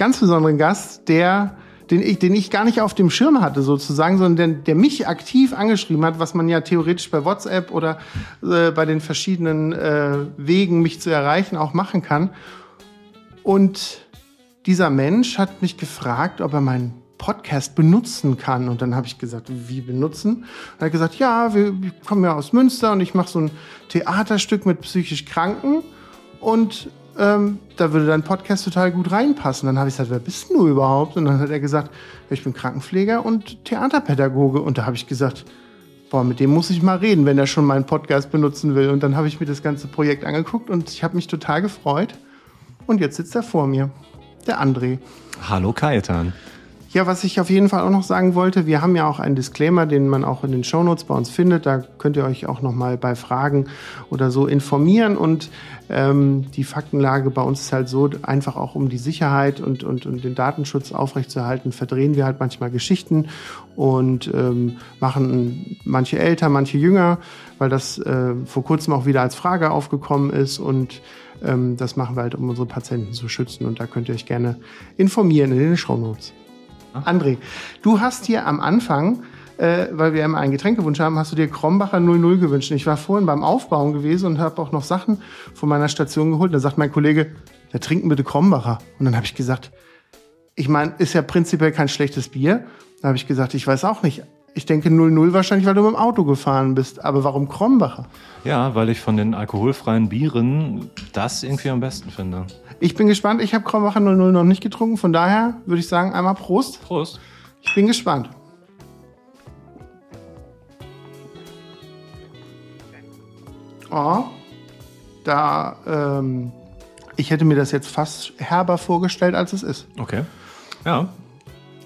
ganz besonderen Gast, der den ich, den ich gar nicht auf dem Schirm hatte sozusagen, sondern der, der mich aktiv angeschrieben hat, was man ja theoretisch bei WhatsApp oder äh, bei den verschiedenen äh, Wegen, mich zu erreichen, auch machen kann. Und dieser Mensch hat mich gefragt, ob er meinen Podcast benutzen kann. Und dann habe ich gesagt, wie benutzen? Und er hat gesagt, ja, wir, kommen ja aus Münster und ich mache so ein Theaterstück mit psychisch Kranken. Und ähm, da würde dein Podcast total gut reinpassen. Dann habe ich gesagt, wer bist du überhaupt? Und dann hat er gesagt, ich bin Krankenpfleger und Theaterpädagoge. Und da habe ich gesagt, boah, mit dem muss ich mal reden, wenn er schon meinen Podcast benutzen will. Und dann habe ich mir das ganze Projekt angeguckt und ich habe mich total gefreut. Und jetzt sitzt er vor mir, der André. Hallo Kajetan. Ja, was ich auf jeden Fall auch noch sagen wollte, wir haben ja auch einen Disclaimer, den man auch in den Shownotes bei uns findet. Da könnt ihr euch auch nochmal bei Fragen oder so informieren. Und ähm, die Faktenlage bei uns ist halt so, einfach auch um die Sicherheit und, und, und den Datenschutz aufrechtzuerhalten, verdrehen wir halt manchmal Geschichten und ähm, machen manche älter, manche jünger, weil das äh, vor kurzem auch wieder als Frage aufgekommen ist. Und ähm, das machen wir halt, um unsere Patienten zu schützen. Und da könnt ihr euch gerne informieren in den Shownotes. André, du hast hier am Anfang, äh, weil wir immer einen Getränkewunsch haben, hast du dir Krombacher 00 gewünscht. Ich war vorhin beim Aufbauen gewesen und habe auch noch Sachen von meiner Station geholt. Da sagt mein Kollege, ja, trinken bitte Krombacher. Und dann habe ich gesagt, ich meine, ist ja prinzipiell kein schlechtes Bier. Da habe ich gesagt, ich weiß auch nicht. Ich denke 00 wahrscheinlich, weil du mit dem Auto gefahren bist. Aber warum Krombacher? Ja, weil ich von den alkoholfreien Bieren das irgendwie am besten finde. Ich bin gespannt. Ich habe Krombacher 00 noch nicht getrunken. Von daher würde ich sagen, einmal Prost. Prost. Ich bin gespannt. Oh, da, ähm, ich hätte mir das jetzt fast herber vorgestellt, als es ist. Okay. Ja.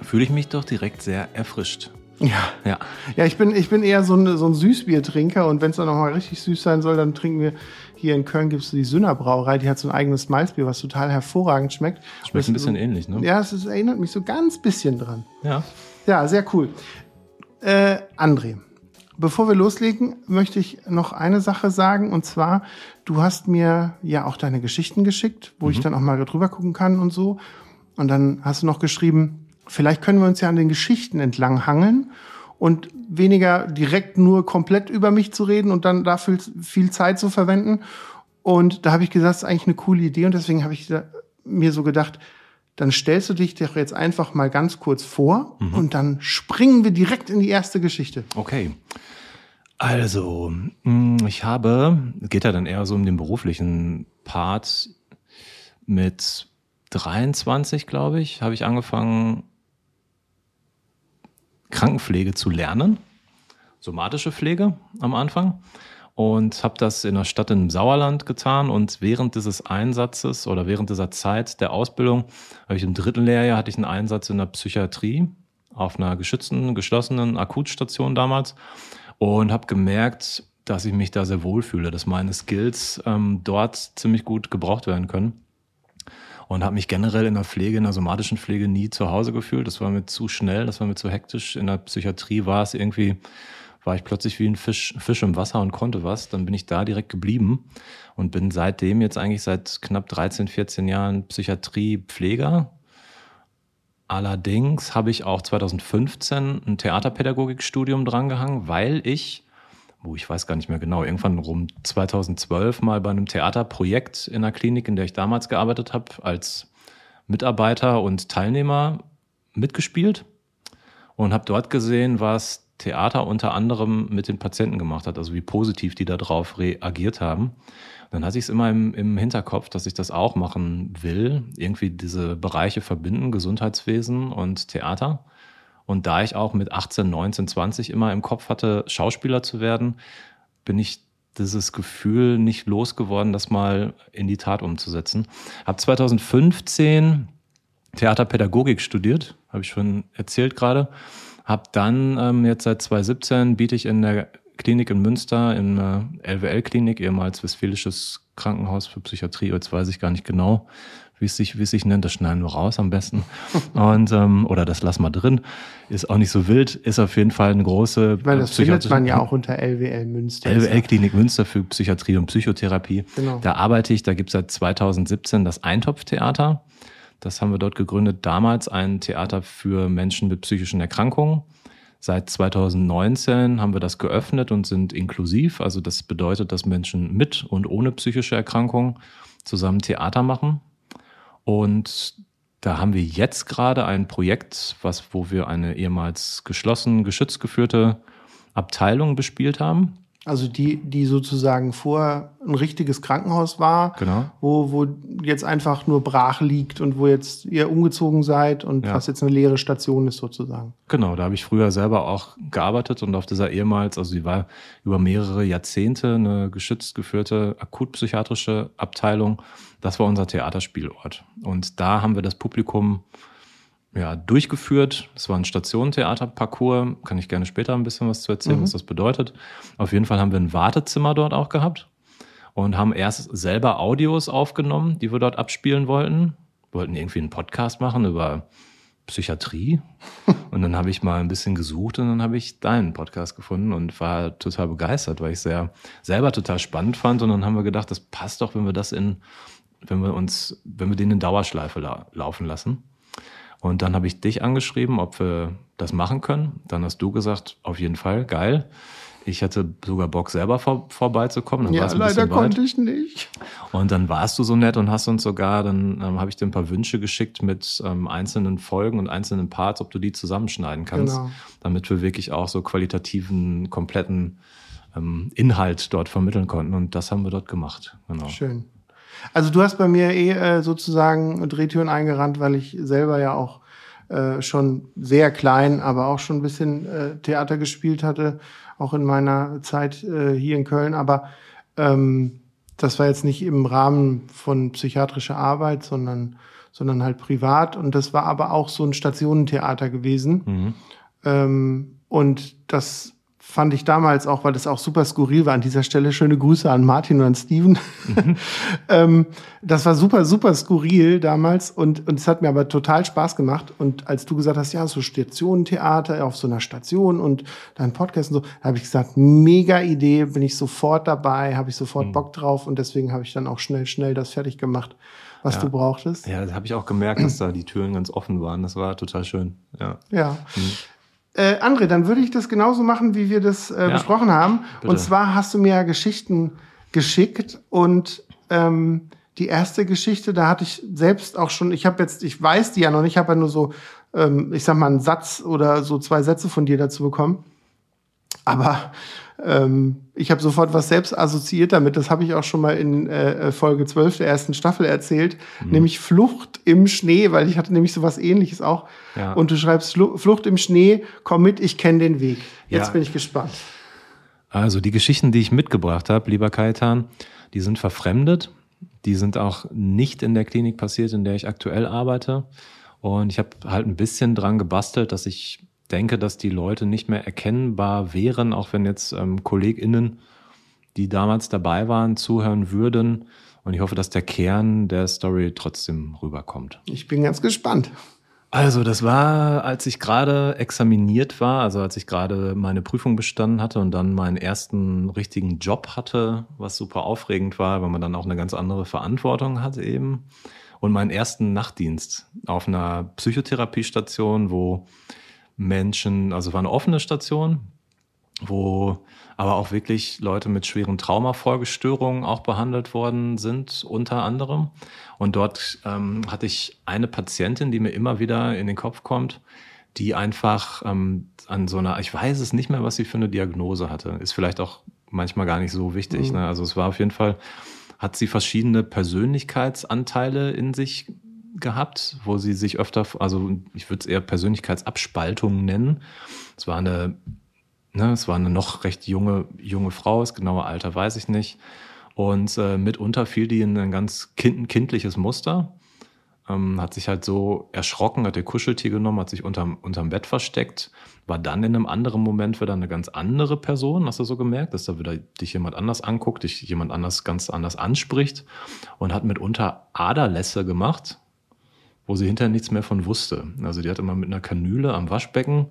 Fühle ich mich doch direkt sehr erfrischt. Ja. Ja. Ja, ich bin, ich bin eher so ein, so ein Süßbiertrinker und wenn es dann nochmal richtig süß sein soll, dann trinken wir hier in Köln gibt es die Sünner Brauerei, die hat so ein eigenes Malzbier, was total hervorragend schmeckt. Schmeckt ein bisschen so, ähnlich, ne? Ja, es ist, erinnert mich so ganz bisschen dran. Ja. Ja, sehr cool. Äh, André, bevor wir loslegen, möchte ich noch eine Sache sagen. Und zwar, du hast mir ja auch deine Geschichten geschickt, wo ich dann auch mal drüber gucken kann und so. Und dann hast du noch geschrieben, vielleicht können wir uns ja an den Geschichten entlang hangeln und weniger direkt nur komplett über mich zu reden und dann dafür viel Zeit zu verwenden. Und da habe ich gesagt, das ist eigentlich eine coole Idee. Und deswegen habe ich mir so gedacht, dann stellst du dich doch jetzt einfach mal ganz kurz vor und dann springen wir direkt in die erste Geschichte. Okay. Also, mh, ich habe, geht ja dann eher so um den beruflichen Part mit 23, glaube ich, habe ich angefangen, Krankenpflege zu lernen. Somatische Pflege am Anfang. Und habe das in der Stadt im Sauerland getan. Und während dieses Einsatzes oder während dieser Zeit der Ausbildung, habe ich im dritten Lehrjahr hatte ich einen Einsatz in der Psychiatrie auf einer geschützten, geschlossenen Akutstation damals und habe gemerkt, dass ich mich da sehr wohlfühle, dass meine Skills ähm, dort ziemlich gut gebraucht werden können. Und habe mich generell in der Pflege, in der somatischen Pflege nie zu Hause gefühlt. Das war mir zu schnell, das war mir zu hektisch. In der Psychiatrie war es irgendwie, war ich plötzlich wie ein Fisch, Fisch im Wasser und konnte was. Dann bin ich da direkt geblieben und bin seitdem jetzt eigentlich seit knapp 13, 14 Jahren Psychiatrie-Pfleger. Allerdings habe ich auch 2015 ein Theaterpädagogikstudium drangehangen, weil ich, wo ich weiß gar nicht mehr genau, irgendwann rum 2012 mal bei einem Theaterprojekt in der Klinik, in der ich damals gearbeitet habe, als Mitarbeiter und Teilnehmer mitgespielt und habe dort gesehen, was Theater unter anderem mit den Patienten gemacht hat, also wie positiv die darauf reagiert haben. Dann hatte ich es immer im, im Hinterkopf, dass ich das auch machen will, irgendwie diese Bereiche verbinden, Gesundheitswesen und Theater. Und da ich auch mit 18, 19, 20 immer im Kopf hatte, Schauspieler zu werden, bin ich dieses Gefühl nicht losgeworden, das mal in die Tat umzusetzen. Ab 2015 Theaterpädagogik studiert, habe ich schon erzählt gerade. Habe dann ähm, jetzt seit 2017 biete ich in der Klinik in Münster, in der LWL-Klinik, ehemals Westfälisches Krankenhaus für Psychiatrie, jetzt weiß ich gar nicht genau, wie es sich, wie es sich nennt, das schneiden wir raus am besten. Und, ähm, oder das lassen wir drin. Ist auch nicht so wild, ist auf jeden Fall eine große. Ich meine, das findet man ja auch unter LWL Münster. LWL-Klinik Münster für Psychiatrie und Psychotherapie. Genau. Da arbeite ich, da gibt es seit 2017 das Eintopftheater. Das haben wir dort gegründet. Damals ein Theater für Menschen mit psychischen Erkrankungen. Seit 2019 haben wir das geöffnet und sind inklusiv. Also das bedeutet, dass Menschen mit und ohne psychische Erkrankungen zusammen Theater machen. Und da haben wir jetzt gerade ein Projekt, was, wo wir eine ehemals geschlossen, geschützt geführte Abteilung bespielt haben. Also die, die sozusagen vor ein richtiges Krankenhaus war, genau. wo, wo jetzt einfach nur brach liegt und wo jetzt ihr umgezogen seid und ja. was jetzt eine leere Station ist sozusagen. Genau, da habe ich früher selber auch gearbeitet und auf dieser ehemals, also sie war über mehrere Jahrzehnte eine geschützt geführte akutpsychiatrische Abteilung. Das war unser Theaterspielort. Und da haben wir das Publikum ja, durchgeführt. Es war ein Stationentheaterparcours. Kann ich gerne später ein bisschen was zu erzählen, mhm. was das bedeutet. Auf jeden Fall haben wir ein Wartezimmer dort auch gehabt und haben erst selber Audios aufgenommen, die wir dort abspielen wollten. Wir wollten irgendwie einen Podcast machen über Psychiatrie. Und dann habe ich mal ein bisschen gesucht und dann habe ich deinen Podcast gefunden und war total begeistert, weil ich es sehr selber total spannend fand. Und dann haben wir gedacht, das passt doch, wenn wir das in, wenn wir uns, wenn wir den in Dauerschleife la laufen lassen. Und dann habe ich dich angeschrieben, ob wir das machen können. Dann hast du gesagt, auf jeden Fall, geil. Ich hatte sogar Bock, selber vor, vorbeizukommen. Dann ja, leider konnte ich nicht. Und dann warst du so nett und hast uns sogar, dann ähm, habe ich dir ein paar Wünsche geschickt mit ähm, einzelnen Folgen und einzelnen Parts, ob du die zusammenschneiden kannst, genau. damit wir wirklich auch so qualitativen, kompletten ähm, Inhalt dort vermitteln konnten. Und das haben wir dort gemacht. Genau. Schön. Also du hast bei mir eh äh, sozusagen Drehtüren eingerannt, weil ich selber ja auch äh, schon sehr klein, aber auch schon ein bisschen äh, Theater gespielt hatte, auch in meiner Zeit äh, hier in Köln. Aber ähm, das war jetzt nicht im Rahmen von psychiatrischer Arbeit, sondern, sondern halt privat. Und das war aber auch so ein Stationentheater gewesen. Mhm. Ähm, und das fand ich damals auch, weil das auch super skurril war an dieser Stelle. Schöne Grüße an Martin und an Steven. Mhm. ähm, das war super, super skurril damals und, und es hat mir aber total Spaß gemacht. Und als du gesagt hast, ja, so Stationentheater auf so einer Station und dein Podcast und so, da habe ich gesagt, mega Idee, bin ich sofort dabei, habe ich sofort mhm. Bock drauf und deswegen habe ich dann auch schnell, schnell das fertig gemacht was ja. du brauchtest. Ja, das habe ich auch gemerkt, dass da die Türen ganz offen waren. Das war total schön. Ja. Ja. Mhm. Äh, André, dann würde ich das genauso machen, wie wir das äh, ja, besprochen haben. Bitte. Und zwar hast du mir ja Geschichten geschickt und ähm, die erste Geschichte, da hatte ich selbst auch schon, ich habe jetzt, ich weiß die ja noch nicht, ich habe ja nur so, ähm, ich sag mal, einen Satz oder so zwei Sätze von dir dazu bekommen. Aber ähm, ich habe sofort was selbst assoziiert damit. Das habe ich auch schon mal in äh, Folge 12 der ersten Staffel erzählt, mhm. nämlich Flucht im Schnee, weil ich hatte nämlich so was ähnliches auch. Ja. Und du schreibst Flucht im Schnee, komm mit, ich kenne den Weg. Jetzt ja. bin ich gespannt. Also die Geschichten, die ich mitgebracht habe, lieber Kaitan, die sind verfremdet. Die sind auch nicht in der Klinik passiert, in der ich aktuell arbeite. Und ich habe halt ein bisschen dran gebastelt, dass ich denke, dass die Leute nicht mehr erkennbar wären, auch wenn jetzt ähm, KollegInnen, die damals dabei waren, zuhören würden. Und ich hoffe, dass der Kern der Story trotzdem rüberkommt. Ich bin ganz gespannt. Also, das war, als ich gerade examiniert war, also als ich gerade meine Prüfung bestanden hatte und dann meinen ersten richtigen Job hatte, was super aufregend war, weil man dann auch eine ganz andere Verantwortung hat eben. Und meinen ersten Nachtdienst auf einer Psychotherapiestation, wo Menschen, also war eine offene Station, wo aber auch wirklich Leute mit schweren Traumafolgestörungen auch behandelt worden sind, unter anderem. Und dort ähm, hatte ich eine Patientin, die mir immer wieder in den Kopf kommt, die einfach ähm, an so einer, ich weiß es nicht mehr, was sie für eine Diagnose hatte. Ist vielleicht auch manchmal gar nicht so wichtig. Mhm. Ne? Also es war auf jeden Fall, hat sie verschiedene Persönlichkeitsanteile in sich gehabt, wo sie sich öfter, also ich würde es eher Persönlichkeitsabspaltung nennen. Es war eine, ne, es war eine noch recht junge, junge Frau, das genaue Alter weiß ich nicht. Und äh, mitunter fiel die in ein ganz kind, kindliches Muster. ähm, hat sich halt so erschrocken, hat ihr Kuscheltier genommen, hat sich unterm, unterm Bett versteckt, war dann in einem anderen Moment wieder eine ganz andere Person, hast du so gemerkt, dass da wieder dich jemand anders anguckt, dich jemand anders ganz anders anspricht und hat mitunter Aderlässe gemacht, wo sie hinterher nichts mehr von wusste. Also die hat immer mit einer Kanüle am Waschbecken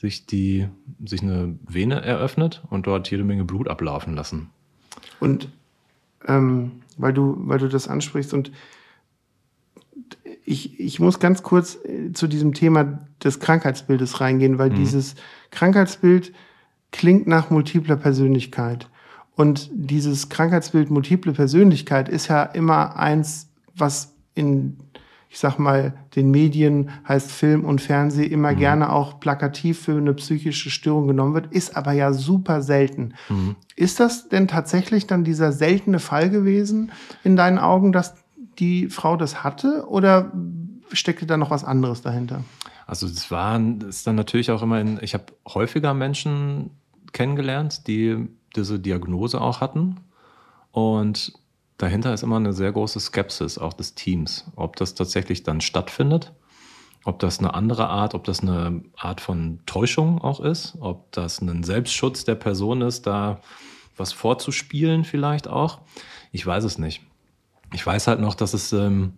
sich die, sich eine Vene eröffnet und dort jede Menge Blut ablaufen lassen. Und ähm, weil du, weil du das ansprichst und ich, ich muss ganz kurz äh, zu diesem Thema des Krankheitsbildes reingehen, weil mhm. dieses Krankheitsbild klingt nach multipler Persönlichkeit. Und dieses Krankheitsbild multiple Persönlichkeit ist ja immer eins, was in, ich sag mal, den Medien heißt Film und Fernsehen immer mhm. gerne auch plakativ für eine psychische Störung genommen wird, ist aber ja super selten. Mhm. Ist das denn tatsächlich dann dieser seltene Fall gewesen in deinen Augen, dass die Frau das hatte oder steckte da noch was anderes dahinter? Also das war das ist dann natürlich auch immer in, ich habe häufiger Menschen kennengelernt, die diese Diagnose auch hatten. Und dahinter ist immer eine sehr große Skepsis auch des Teams, ob das tatsächlich dann stattfindet, ob das eine andere Art, ob das eine Art von Täuschung auch ist, ob das ein Selbstschutz der Person ist, da was vorzuspielen vielleicht auch. Ich weiß es nicht. Ich weiß halt noch, dass es, ähm,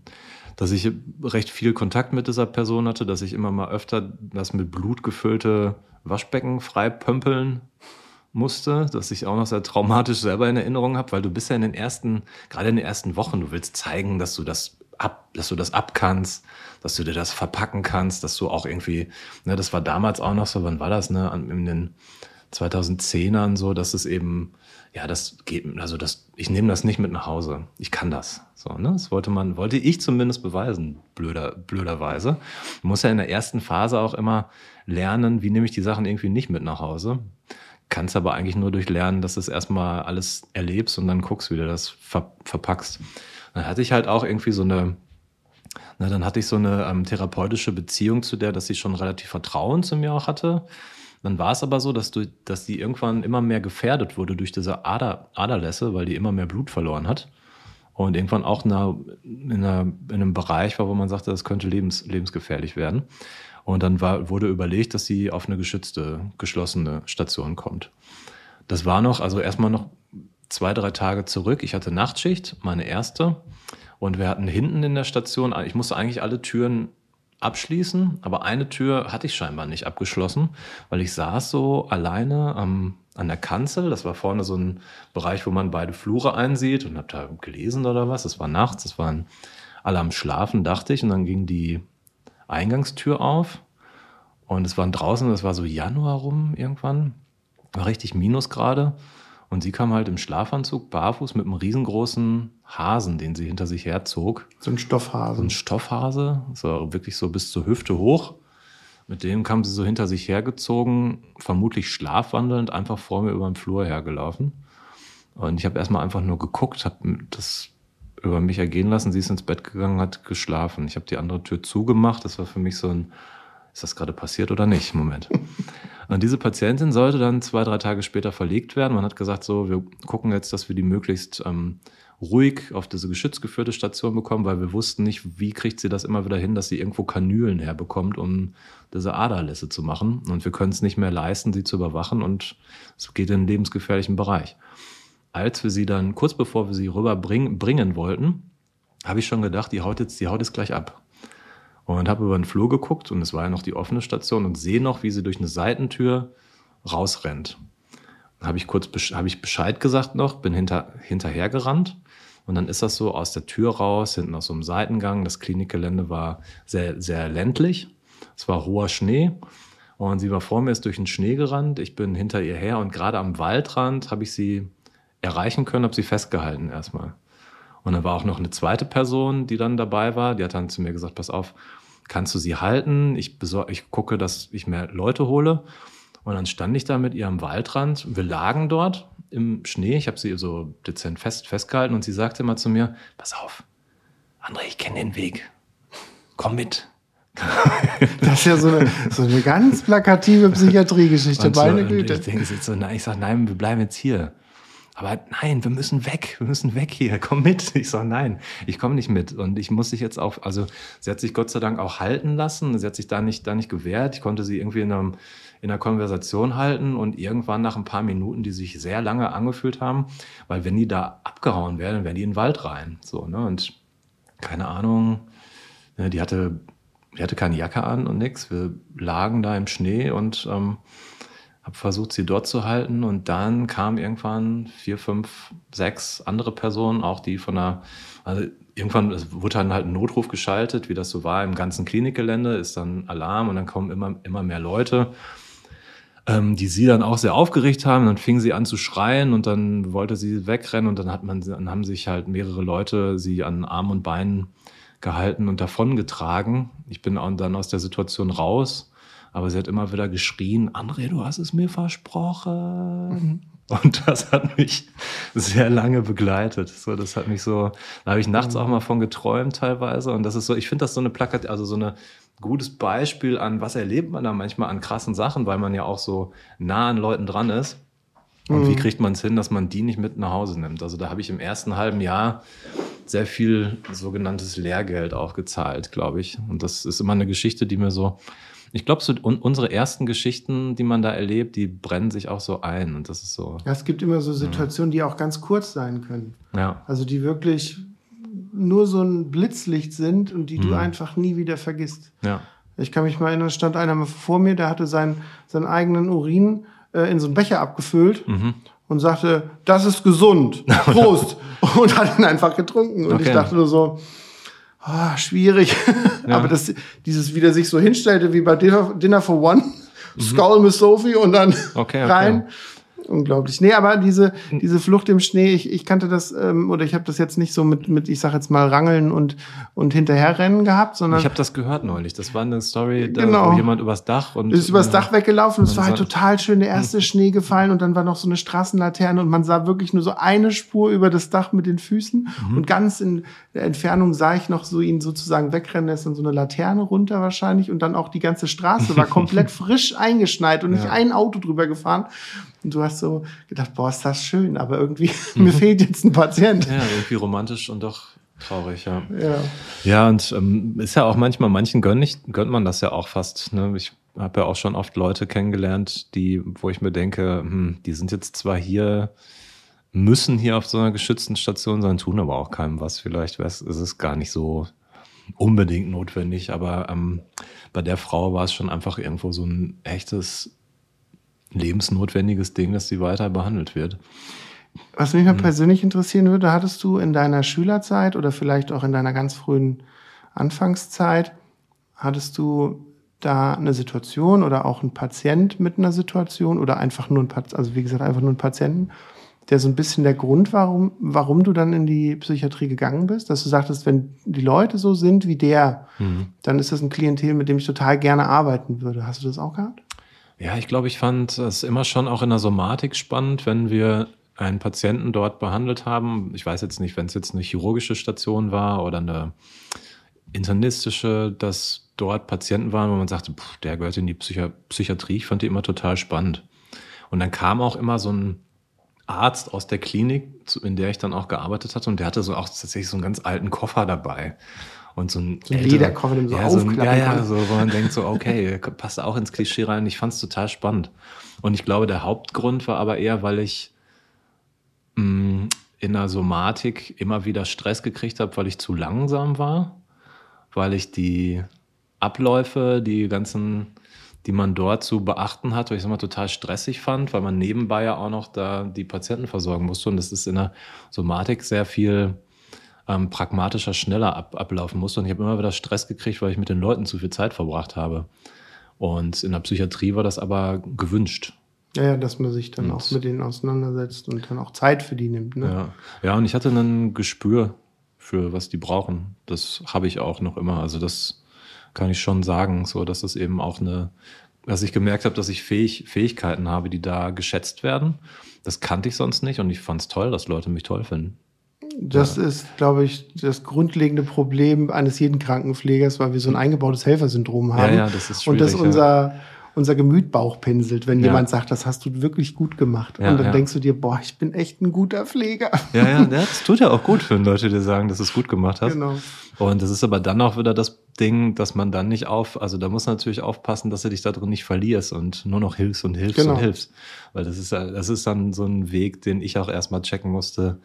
dass ich recht viel Kontakt mit dieser Person hatte, dass ich immer mal öfter das mit Blut gefüllte Waschbecken frei pömpeln musste, dass ich auch noch sehr traumatisch selber in Erinnerung habe, weil du bist ja in den ersten, gerade in den ersten Wochen, du willst zeigen, dass du das ab, dass du das abkannst, dass du dir das verpacken kannst, dass du auch irgendwie, ne, das war damals auch noch so, wann war das, ne, in den 2010ern so, dass es eben ja, das geht, also das, ich nehme das nicht mit nach Hause. Ich kann das. So, ne? Das wollte man, wollte ich zumindest beweisen, blöder, blöderweise. Man muss ja in der ersten Phase auch immer lernen, wie nehme ich die Sachen irgendwie nicht mit nach Hause. Kannst aber eigentlich nur durch Lernen, dass du es erstmal alles erlebst und dann guckst, wie du das ver verpackst. Dann hatte ich halt auch irgendwie so eine, na, dann hatte ich so eine ähm, therapeutische Beziehung zu der, dass sie schon relativ Vertrauen zu mir auch hatte. Dann war es aber so, dass, du, dass die irgendwann immer mehr gefährdet wurde durch diese Ader, Aderlässe, weil die immer mehr Blut verloren hat. Und irgendwann auch in, einer, in, einer, in einem Bereich war, wo man sagte, das könnte lebens, lebensgefährlich werden. Und dann war, wurde überlegt, dass sie auf eine geschützte, geschlossene Station kommt. Das war noch, also erstmal noch zwei, drei Tage zurück. Ich hatte Nachtschicht, meine erste. Und wir hatten hinten in der Station, ich musste eigentlich alle Türen abschließen, aber eine Tür hatte ich scheinbar nicht abgeschlossen, weil ich saß so alleine am, an der Kanzel. Das war vorne so ein Bereich, wo man beide Flure einsieht und habe da gelesen oder was. Es war nachts, es waren alle am Schlafen, dachte ich. Und dann ging die Eingangstür auf und es waren draußen, das war so Januar rum irgendwann, war richtig Minusgrade. Und sie kam halt im Schlafanzug, barfuß, mit einem riesengroßen Hasen, den sie hinter sich herzog. So ein Stoffhase. So ein Stoffhase, so wirklich so bis zur Hüfte hoch. Mit dem kam sie so hinter sich hergezogen, vermutlich schlafwandelnd, einfach vor mir über den Flur hergelaufen. Und ich habe erstmal einfach nur geguckt, habe das über mich ergehen lassen. Sie ist ins Bett gegangen, hat geschlafen. Ich habe die andere Tür zugemacht. Das war für mich so ein, ist das gerade passiert oder nicht? Moment. Und diese Patientin sollte dann zwei, drei Tage später verlegt werden. Man hat gesagt, so, wir gucken jetzt, dass wir die möglichst ähm, ruhig auf diese geschützgeführte Station bekommen, weil wir wussten nicht, wie kriegt sie das immer wieder hin, dass sie irgendwo Kanülen herbekommt, um diese Aderlässe zu machen. Und wir können es nicht mehr leisten, sie zu überwachen und es geht in einen lebensgefährlichen Bereich. Als wir sie dann, kurz bevor wir sie rüberbringen bringen wollten, habe ich schon gedacht, die haut jetzt, die haut jetzt gleich ab und habe über den Flur geguckt und es war ja noch die offene Station und sehe noch, wie sie durch eine Seitentür rausrennt. Dann habe ich kurz habe ich Bescheid gesagt noch, bin hinter, hinterhergerannt und dann ist das so aus der Tür raus, hinten aus so einem Seitengang. Das Klinikgelände war sehr, sehr ländlich. Es war hoher Schnee und sie war vor mir, ist durch den Schnee gerannt. Ich bin hinter ihr her und gerade am Waldrand habe ich sie erreichen können, habe sie festgehalten erstmal. Und dann war auch noch eine zweite Person, die dann dabei war. Die hat dann zu mir gesagt, pass auf, kannst du sie halten? Ich, besor ich gucke, dass ich mehr Leute hole. Und dann stand ich da mit ihr am Waldrand. Wir lagen dort im Schnee. Ich habe sie so dezent fest, festgehalten und sie sagte immer zu mir, pass auf, André, ich kenne den Weg. Komm mit. Das ist ja so eine, so eine ganz plakative Psychiatriegeschichte, meine Güte. Ich, denke, so, ich sage, nein, wir bleiben jetzt hier. Aber nein, wir müssen weg, wir müssen weg hier, komm mit. Ich sage, nein, ich komme nicht mit. Und ich muss sich jetzt auch, also sie hat sich Gott sei Dank auch halten lassen. Sie hat sich da nicht, da nicht gewehrt. Ich konnte sie irgendwie in, einem, in einer Konversation halten und irgendwann nach ein paar Minuten, die sich sehr lange angefühlt haben, weil wenn die da abgehauen wären, dann wären die in den Wald rein. So, ne? Und keine Ahnung, ne, die hatte, die hatte keine Jacke an und nix. Wir lagen da im Schnee und ähm, habe versucht, sie dort zu halten und dann kamen irgendwann vier, fünf, sechs andere Personen, auch die von der, also irgendwann wurde dann halt ein Notruf geschaltet, wie das so war im ganzen Klinikgelände, ist dann Alarm und dann kommen immer, immer mehr Leute, ähm, die sie dann auch sehr aufgeregt haben. Dann fing sie an zu schreien und dann wollte sie wegrennen und dann hat man, dann haben sich halt mehrere Leute sie an Armen und Beinen gehalten und davongetragen. Ich bin dann aus der Situation raus aber sie hat immer wieder geschrien, André, du hast es mir versprochen. Und das hat mich sehr lange begleitet. So, das hat mich so, da habe ich nachts auch mal von geträumt teilweise. Und das ist so, ich finde das so eine Plakat, also so ein gutes Beispiel an, was erlebt man da manchmal an krassen Sachen, weil man ja auch so nah an Leuten dran ist. Und mhm. wie kriegt man es hin, dass man die nicht mit nach Hause nimmt? Also da habe ich im ersten halben Jahr sehr viel sogenanntes Lehrgeld auch gezahlt, glaube ich. Und das ist immer eine Geschichte, die mir so ich glaube, so unsere ersten Geschichten, die man da erlebt, die brennen sich auch so ein. Und das ist so. Ja, es gibt immer so Situationen, ja. die auch ganz kurz sein können. Ja. Also die wirklich nur so ein Blitzlicht sind und die mhm. du einfach nie wieder vergisst. Ja. Ich kann mich mal erinnern, stand einer vor mir, der hatte seinen, seinen eigenen Urin äh, in so einen Becher abgefüllt mhm. und sagte, das ist gesund, Prost. und hat ihn einfach getrunken. Und okay. ich dachte nur so, oh, schwierig. Ja. Aber das, dieses wieder sich so hinstellte wie bei Dinner, for One, mhm. Skull mit Sophie und dann okay, okay. rein unglaublich. Nee, aber diese, diese Flucht im Schnee, ich, ich kannte das, ähm, oder ich habe das jetzt nicht so mit, mit ich sag jetzt mal, Rangeln und, und Hinterherrennen gehabt, sondern. Ich habe das gehört neulich. Das war eine Story, da, genau. wo jemand übers Dach und. Ist übers Dach weggelaufen. Es war halt total schön, der erste hm. Schnee gefallen und dann war noch so eine Straßenlaterne und man sah wirklich nur so eine Spur über das Dach mit den Füßen. Mhm. Und ganz in der Entfernung sah ich noch so ihn sozusagen wegrennen, ist dann so eine Laterne runter wahrscheinlich und dann auch die ganze Straße war komplett frisch eingeschneit und nicht ja. ein Auto drüber gefahren. Und du hast so gedacht, boah, ist das schön, aber irgendwie, mhm. mir fehlt jetzt ein Patient. Ja, irgendwie romantisch und doch traurig, ja. Ja, ja und ähm, ist ja auch manchmal, manchen gönnt, ich, gönnt man das ja auch fast. Ne? Ich habe ja auch schon oft Leute kennengelernt, die, wo ich mir denke, hm, die sind jetzt zwar hier, müssen hier auf so einer geschützten Station sein, tun aber auch keinem was. Vielleicht ist es gar nicht so unbedingt notwendig, aber ähm, bei der Frau war es schon einfach irgendwo so ein echtes lebensnotwendiges Ding, dass sie weiter behandelt wird. Was mich mal mhm. persönlich interessieren würde, hattest du in deiner Schülerzeit oder vielleicht auch in deiner ganz frühen Anfangszeit, hattest du da eine Situation oder auch ein Patient mit einer Situation oder einfach nur ein Patient, also wie gesagt, einfach nur ein Patienten, der so ein bisschen der Grund war, warum, warum du dann in die Psychiatrie gegangen bist? Dass du sagtest, wenn die Leute so sind wie der, mhm. dann ist das ein Klientel, mit dem ich total gerne arbeiten würde. Hast du das auch gehabt? Ja, ich glaube, ich fand es immer schon auch in der Somatik spannend, wenn wir einen Patienten dort behandelt haben. Ich weiß jetzt nicht, wenn es jetzt eine chirurgische Station war oder eine internistische, dass dort Patienten waren, wo man sagte, pff, der gehört in die Psychi Psychiatrie. Ich fand die immer total spannend. Und dann kam auch immer so ein Arzt aus der Klinik, in der ich dann auch gearbeitet hatte, und der hatte so auch tatsächlich so einen ganz alten Koffer dabei und so ein, so Lederkoffer, den so ja, so ein, ja, ja, so, wo man denkt so, okay, passt auch ins Klischee rein. Ich fand es total spannend. Und ich glaube, der Hauptgrund war aber eher, weil ich mh, mm, in der Somatik immer wieder Stress gekriegt habe, weil ich zu langsam war, weil ich die Abläufe, die ganzen, die man dort zu beachten hat, weil ich es immer total stressig fand, weil man nebenbei ja auch noch da die Patienten versorgen musste. Und das ist in der Somatik sehr viel ähm, pragmatischer, schneller ab, ablaufen musste. Und ich habe immer wieder Stress gekriegt, weil ich mit den Leuten zu viel Zeit verbracht habe. Und in der Psychiatrie war das aber gewünscht. Ja, ja, dass man sich dann und, auch mit denen auseinandersetzt und dann auch Zeit für die nimmt. Ne? Ja. ja, und ich hatte ein Gespür für was die brauchen. Das habe ich auch noch immer. Also das kann ich schon sagen, so dass es eben auch eine, dass ich gemerkt habe, dass ich Fähig, Fähigkeiten habe, die da geschätzt werden. Das kannte ich sonst nicht und ich fand es toll, dass Leute mich toll finden. Das ja. ist, glaube ich, das grundlegende Problem eines jeden Krankenpflegers, weil wir so ein eingebautes Helfersyndrom haben. Ja, ja, das ist Und dass unser, unser Gemüt bauchpinselt, wenn jemand sagt, das hast du wirklich gut gemacht. Und dann denkst du dir, boah, ich bin echt ein guter Pfleger. Ja, ja, das tut ja auch gut, wenn Leute dir sagen, dass du es gut gemacht hast. Genau. Und das ist aber dann auch wieder das Ding, dass man dann nicht auf, also da muss man natürlich aufpassen, dass du dich da drin nicht verlierst und nur noch hilfst und hilfst Genau. und hilfst. Weil das ist, das ist dann so ein Weg, den ich auch erstmal checken musste,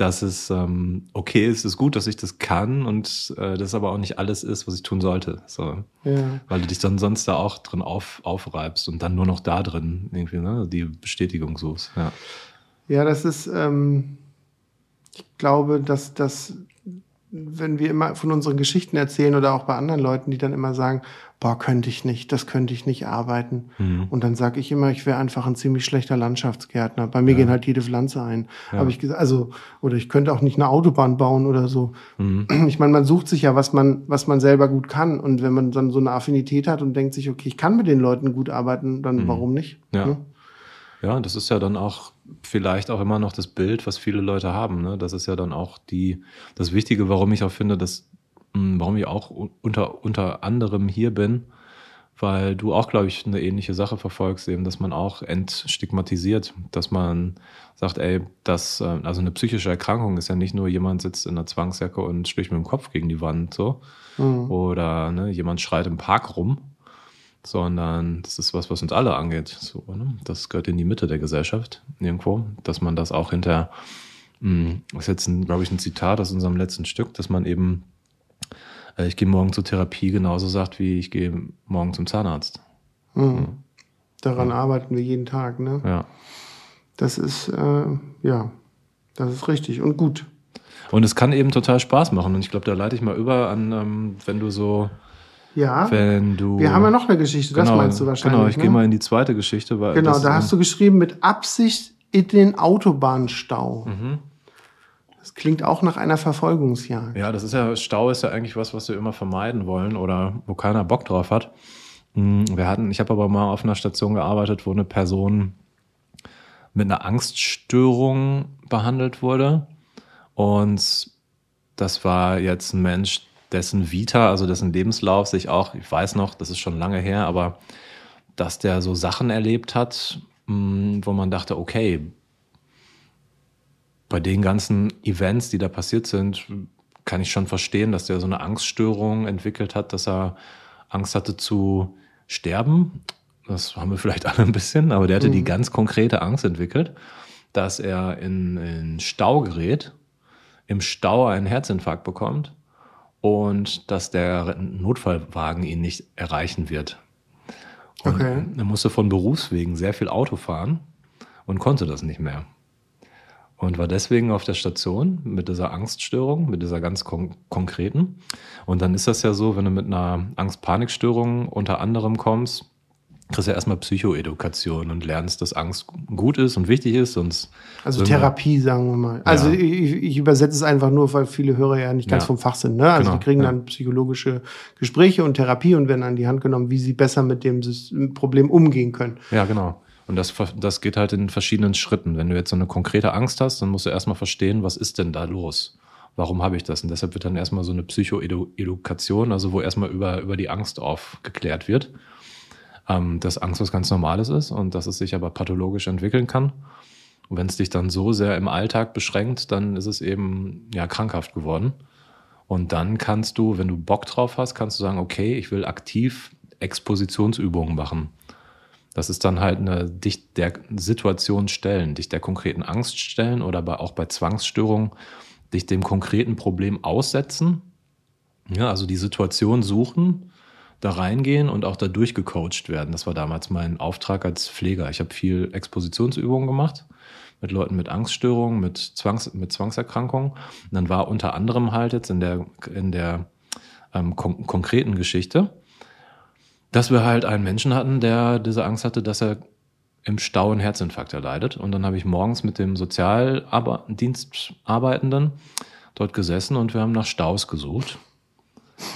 dass es ähm, okay ist, ist gut, dass ich das kann und äh, das aber auch nicht alles ist, was ich tun sollte. So. Ja. Weil du dich dann sonst da auch drin auf, aufreibst und dann nur noch da drin irgendwie ne, die Bestätigung suchst. Ja. Ja, das ist, ähm, ich glaube, dass das, wenn wir immer von unseren Geschichten erzählen oder auch bei anderen Leuten, die dann immer sagen, boah, könnte ich nicht, das könnte ich nicht arbeiten. Mhm. Und dann sage ich immer, ich wäre einfach ein ziemlich schlechter Landschaftsgärtner. Bei mir gehen halt jede Pflanze ein. Ja. Habe ich gesagt, also, oder ich könnte auch nicht eine Autobahn bauen oder so. Mhm. Ich meine, man sucht sich ja, was man, was man selber gut kann. Und wenn man dann so eine Affinität hat und denkt sich, okay, ich kann mit den Leuten gut arbeiten, dann warum nicht? Mhm. Ja. Ne? Ja, das ist ja dann auch vielleicht auch immer noch das Bild, was viele Leute haben. Ne? Das ist ja dann auch die, das Wichtige, warum ich auch finde, dass, mh, warum ich auch unter, unter anderem hier bin, weil du auch, glaube ich, eine ähnliche Sache verfolgst, eben, dass man auch entstigmatisiert, dass man sagt, ey, das, äh, also eine psychische Erkrankung ist ja nicht nur jemand sitzt in einer Zwangsjacke und sticht mit dem Kopf gegen die Wand, so, Mhm. oder ne, jemand schreit im Park rum, sondern das ist was, was uns alle angeht. So, ne? Das gehört in die Mitte der Gesellschaft irgendwo, dass man das auch hinter, mh, das ist jetzt, glaube ich, ein Zitat aus unserem letzten Stück, dass man eben, äh, ich gehe morgen zur Therapie genauso sagt, wie ich gehe morgen zum Zahnarzt. Mhm. Daran arbeiten wir jeden Tag, ne? Ja. Das ist, äh, ja, das ist richtig und gut. Und es kann eben total Spaß machen. Und ich glaube, da leite ich mal über an, ähm, wenn du so, Ja, wenn du. wir haben ja noch eine Geschichte, das genau, meinst du wahrscheinlich. Genau, ich ne? gehe mal in die zweite Geschichte. Weil Genau, das, da hast du geschrieben, mit Absicht in den Autobahnstau. Mhm. Das klingt auch nach einer Verfolgungsjagd. Ja, das ist ja, Stau ist ja eigentlich was, was wir immer vermeiden wollen oder wo keiner Bock drauf hat. Mm, Wir hatten, ich habe aber mal auf einer Station gearbeitet, wo eine Person mit einer Angststörung behandelt wurde. Und das war jetzt ein Mensch, dessen Vita, also dessen Lebenslauf sich auch, ich weiß noch, das ist schon lange her, aber dass der so Sachen erlebt hat, mm, wo man dachte, okay, bei den ganzen Events, die da passiert sind, kann ich schon verstehen, dass der so eine Angststörung entwickelt hat, dass er Angst hatte zu sterben. Das haben wir vielleicht alle ein bisschen, aber der hatte die ganz konkrete Angst entwickelt, dass er in, in Stau gerät, im Stau einen Herzinfarkt bekommt und dass der Notfallwagen ihn nicht erreichen wird. Und Okay. Er musste von Berufswegen sehr viel Auto fahren und konnte das nicht mehr. Und war deswegen auf der Station mit dieser Angststörung, mit dieser ganz kon konkreten. Und dann ist das ja so, wenn du mit einer Angst-Panikstörung unter anderem kommst, kriegst ja erstmal Psychoedukation und lernst, dass Angst gut ist und wichtig ist. Sonst Also sind wir- Therapie, sagen wir mal. Also Ja. ich, ich übersetze es einfach nur, weil viele Hörer ja nicht ganz Ja. vom Fach sind. Ne? Also Genau, die kriegen ja. dann psychologische Gespräche und Therapie und werden an die Hand genommen, wie sie besser mit dem Problem umgehen können. Ja, genau. Und das, das geht halt in verschiedenen Schritten. Wenn du jetzt so eine konkrete Angst hast, dann musst du erstmal verstehen, was ist denn da los? Warum habe ich das? Und deshalb wird dann erstmal so eine Psychoedukation, also wo erstmal über, über die Angst aufgeklärt wird. Ähm, dass Angst was ganz Normales ist und dass es sich aber pathologisch entwickeln kann. Und wenn es dich dann so sehr im Alltag beschränkt, dann ist es eben ja krankhaft geworden. Und dann kannst du, wenn du Bock drauf hast, kannst du sagen, okay, ich will aktiv Expositionsübungen machen. Das ist dann halt eine dich der Situation stellen, dich der konkreten Angst stellen oder bei, auch bei Zwangsstörungen dich dem konkreten Problem aussetzen. Ja, also die Situation suchen, da reingehen und auch da durchgecoacht werden. Das war damals mein Auftrag als Pfleger. Ich habe viel Expositionsübungen gemacht mit Leuten mit Angststörungen, mit, Zwangs, mit Zwangserkrankungen. Und dann war unter anderem halt jetzt in der, in der ähm, kon konkreten Geschichte, dass wir halt einen Menschen hatten, der diese Angst hatte, dass er im Stau einen Herzinfarkt erleidet. Und dann habe ich morgens mit dem Sozialdienstarbeitenden dort gesessen und wir haben nach Staus gesucht.